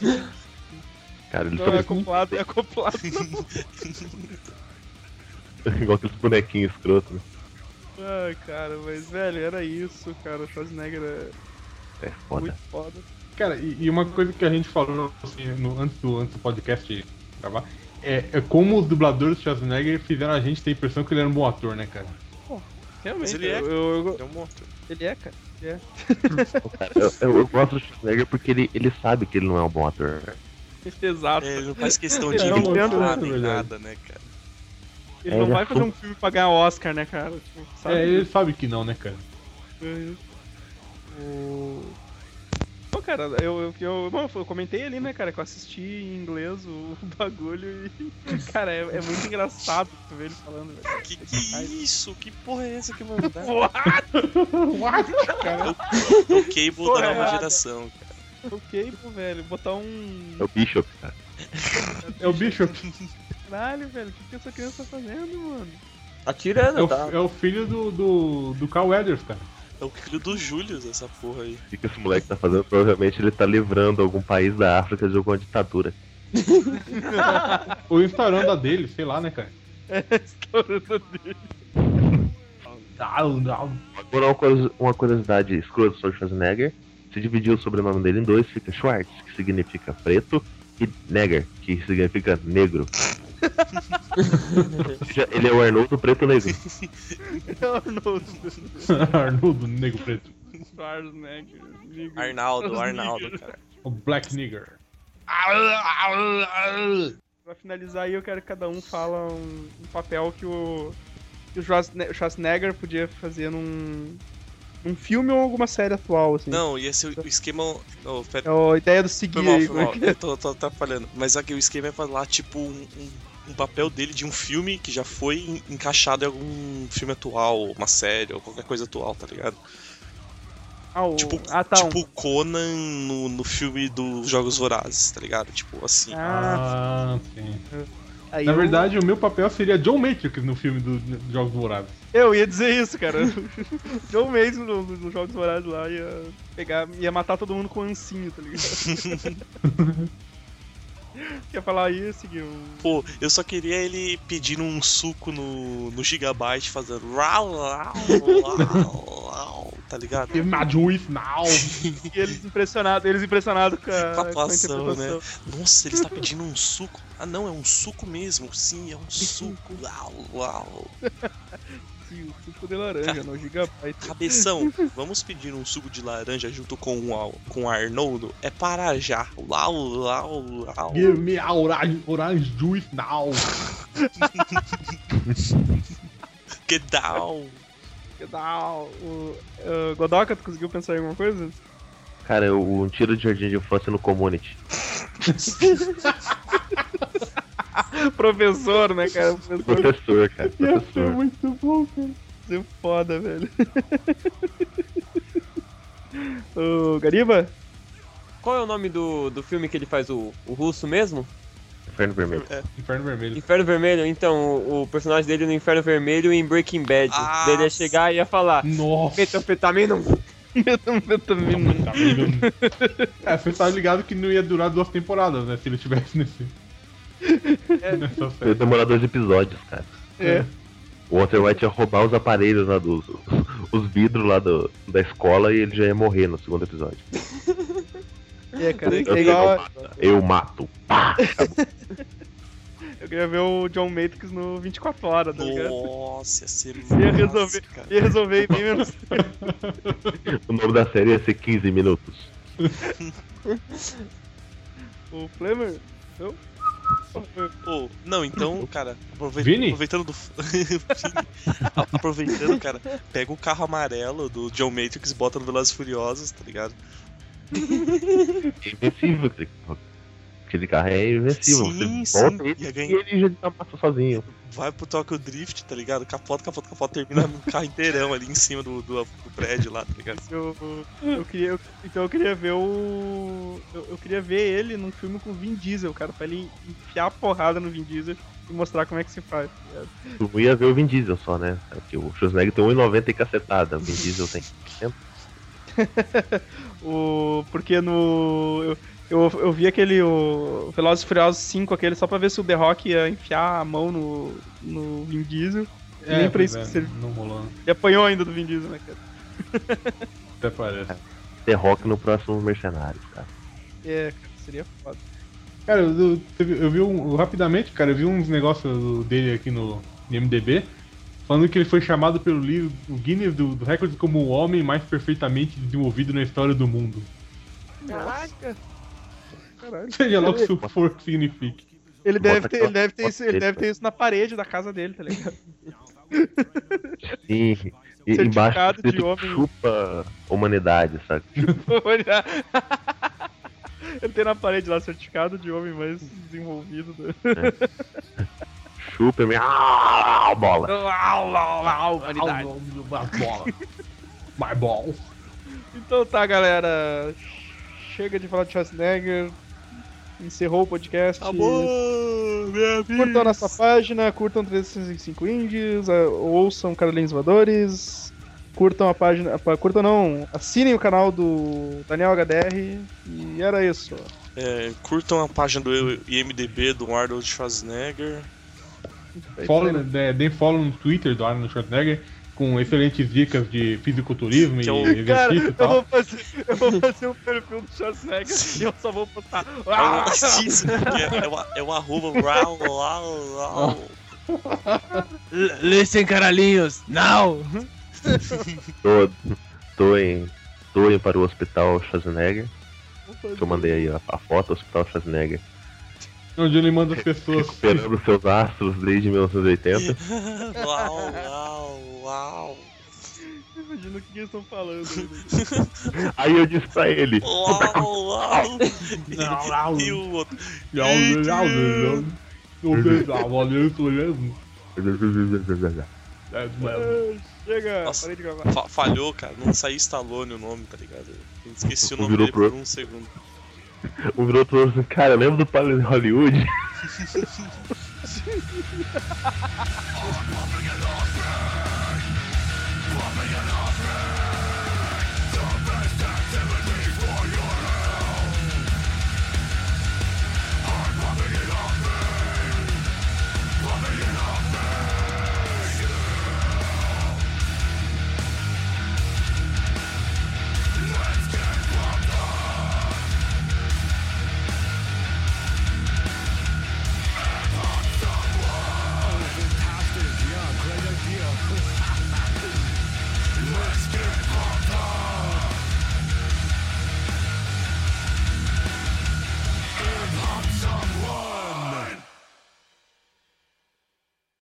Cara, ele Não, é acoplado, é acoplado. igual aqueles bonequinhos escroto, né? Ai, cara, mas, velho, era isso, cara. O Schwarzenegger é É foda. muito foda. Cara, e, e uma coisa que a gente falou assim, no- antes, do, antes do podcast gravar, é, é como os dubladores do Schwarzenegger fizeram a gente ter a impressão que ele era um bom ator, né, cara? Realmente, Mas ele é. eu, eu- eu- É um monstro. ele é, cara. Ele é. Cara, eu, eu- eu gosto do Schwarzenegger porque ele, ele sabe que ele não é um bom ator. Exato. É, ele não faz questão de não inventar nem nada, né, cara? Ele É, não vai é fazer um filme pra ganhar Oscar, né, cara? Tipo, sabe? É, ele sabe que não, né, cara? Uhum. O... Pô, cara, eu, eu, eu, bom, eu comentei ali, né, cara, que eu assisti em inglês o, bagulho e, cara, é, é muito engraçado tu ver ele falando, velho. Que que isso? Que porra é essa que vai mudar? What? Cara, É o cable Porra da nova errada. geração, cara. Ok, pô, velho, botar um... É o Bishop, cara. é o Bishop. Caralho, velho, o que, que essa criança tá fazendo, mano? Atirando, É o, tá? é o filho do, do, do Carl Weathers, cara. É o filho do Julius, essa porra aí. O que esse moleque tá fazendo? Provavelmente ele tá livrando algum país da África de alguma ditadura. Ou instaurando a dele, sei lá, né, cara? Estourando dele. Não, não. Agora uma, curiosidade escrota sobre Schwarzenegger. Se dividiu o sobrenome dele em dois, fica Schwartz, que significa preto, e Neger, que significa negro. Ele é o Arnoldo preto negro. Arnoldo. Arnoldo, nego preto. Arnaldo, Arnaldo, cara. O Black Nigger. Pra finalizar aí, eu quero que cada um fala um, um papel que o, que o Schwarzenegger podia fazer num, num filme ou alguma série atual, assim. Não, ia ser o o esquema. Não, pera, É a ideia do seguir Foi mal, aí. foi é mal. é? Eu tô, tô atrapalhando. Mas aqui o esquema é falar, tipo, um, um- um papel dele de um filme que já foi en- encaixado em algum filme atual, uma série, ou qualquer coisa atual, tá ligado? Ah, o... Tipo, ah, tá. um- tipo o Conan no, no filme dos Jogos Vorazes, tá ligado? Tipo, assim. Ah, Ah, sim. Aí Na eu- verdade, o meu papel seria John Matrix no filme do- dos Jogos Vorazes. Eu ia dizer isso, cara. John Mason no- no- nos Jogos Vorazes lá ia pegar, ia matar todo mundo com um ancinho, tá ligado? Quer falar aí, seguiu. Pô, eu só queria ele pedindo um suco no, no Gigabyte, fazendo rau, rau, rau, rau, tá ligado? Juice now! E eles impressionados, eles impressionados com a, Com a com a atuação, né? Nossa, ele está pedindo um suco. Ah, não, é um suco mesmo. Sim, é um suco. Uau, uau. Sim, o suco de laranja no Gigabyte. Cabeção, vamos pedir um suco de laranja junto com o, com Arnoldo? É para já. Uau, uau, uau. Give me a orange, orange juice now! Get down. Que o, uh, Godoka, tu conseguiu pensar em alguma coisa? Cara, um tiro de jardim de infância no community. Professor, né, cara? Professor Professor, cara. Professor. muito bom, cara. Isso é foda, velho. Ô, Gariba? Qual é o nome do, do filme que ele faz o, o russo mesmo? Inferno Vermelho. É. Inferno Vermelho. Inferno Vermelho? Então, o, o personagem dele no Inferno Vermelho em Breaking Bad. Ah, Daí ele ia chegar e ia falar: Nossa! Metanfetamina. Metanfetamina. É, você tá ligado que não ia durar duas temporadas, né? Se ele tivesse nesse. Nessa Ia série. demorar dois episódios, cara. É. O Walter White ia roubar os aparelhos lá dos. os vidros lá do, da escola e ele já ia morrer no segundo episódio. É, cara, Eu, é igual. eu mato. Pá! Eu queria ver o John Matrix no 24 horas, tá ligado? Nossa, ia ser Ia massa, resolver, cara. ia resolver em bem menos. O nome da série ia ser 15 minutos. O Flamer? Eu? Ô, não, então, cara, aproveitando do. Aproveitando, cara, pega o carro amarelo do John Matrix e bota no Velozes e Furiosos, tá ligado? É invencível. aquele carro. Aquele carro é invencível. Sim, Você sim, ele ia ganhar. e ele já massa sozinho. Vai pro Tokyo Drift, tá ligado? Capota, capota, capota, termina no carro inteirão ali em cima do, do, do prédio lá, tá ligado? Eu, eu queria, eu- então eu queria ver o. Eu, eu queria ver ele num filme com o Vin Diesel, cara, pra ele enfiar a porrada no Vin Diesel e mostrar como é que se faz. tá ligado? Tu ia ver o Vin Diesel só, né? Porque o Schwarzenegger tem 1,90 e cacetada. O Vin Diesel tem. O, porque no. Eu, eu, eu vi aquele. O Velozes e Furiosos 5, aquele, só pra ver se o The Rock ia enfiar a mão no, no Vin Diesel. É, Nem pra isso é, que serve. não rolou. E apanhou ainda do Vin Diesel, né, cara? Até parece. The Rock no próximo Mercenários, cara. É, cara, seria foda. Cara, eu, eu- eu vi um, rapidamente, cara, eu vi uns negócios dele aqui no MDB, falando que ele foi chamado pelo livro o Guinness do, do recorde como o homem mais perfeitamente desenvolvido na história do mundo. Caraca! Caralho. Seja lá o que isso for que signifique. Ele Bota deve, ter, ele, deve ter isso, ele deve ter isso na parede da casa dele, tá ligado? Sim. E Certificado embaixo de homem. chupa humanidade, sabe? Olha. Ele tem na parede lá certificado de homem mais desenvolvido. né? Chupa minha ah, bola. Au, humanidade. bola. My balls. Então tá, galera. Chega de falar de Schwarzenegger. Encerrou o podcast. Vida. Curtam a nossa página, curtam 365 Indies, ouçam Carolines Voadores, curtam a página. Curtam não, assinem o canal do Daniel HDR e era isso. É, curtam a página do IMDB do Arnold Schwarzenegger. Follow, né, deem follow no Twitter do Arnold Schwarzenegger com excelentes dicas de fisiculturismo e é o- exercício Cara, e eu tal. vou, fazer, eu vou fazer um perfil do Schwarzenegger e eu só vou postar. Ah, isso, é, é, é o arroba rau, rau, rau. Listen, caralhinhos, now! Tô, tô em doem para o Hospital Schwarzenegger. Que eu mandei aí a, a foto, Hospital Schwarzenegger. Onde ele manda as pessoas. Recuperando seus astros desde 1980. uau, uau, uau. Imagina o que eles estão falando. Aí eu disse pra ele. Uau, uau. E, o outro. Chega, Nossa, parei de gravar. fa- falhou, cara. Não saiu Stallone o nome, tá ligado? Esqueci o nome dele por um segundo. Um virou outro assim, cara, lembra do Palio de Hollywood?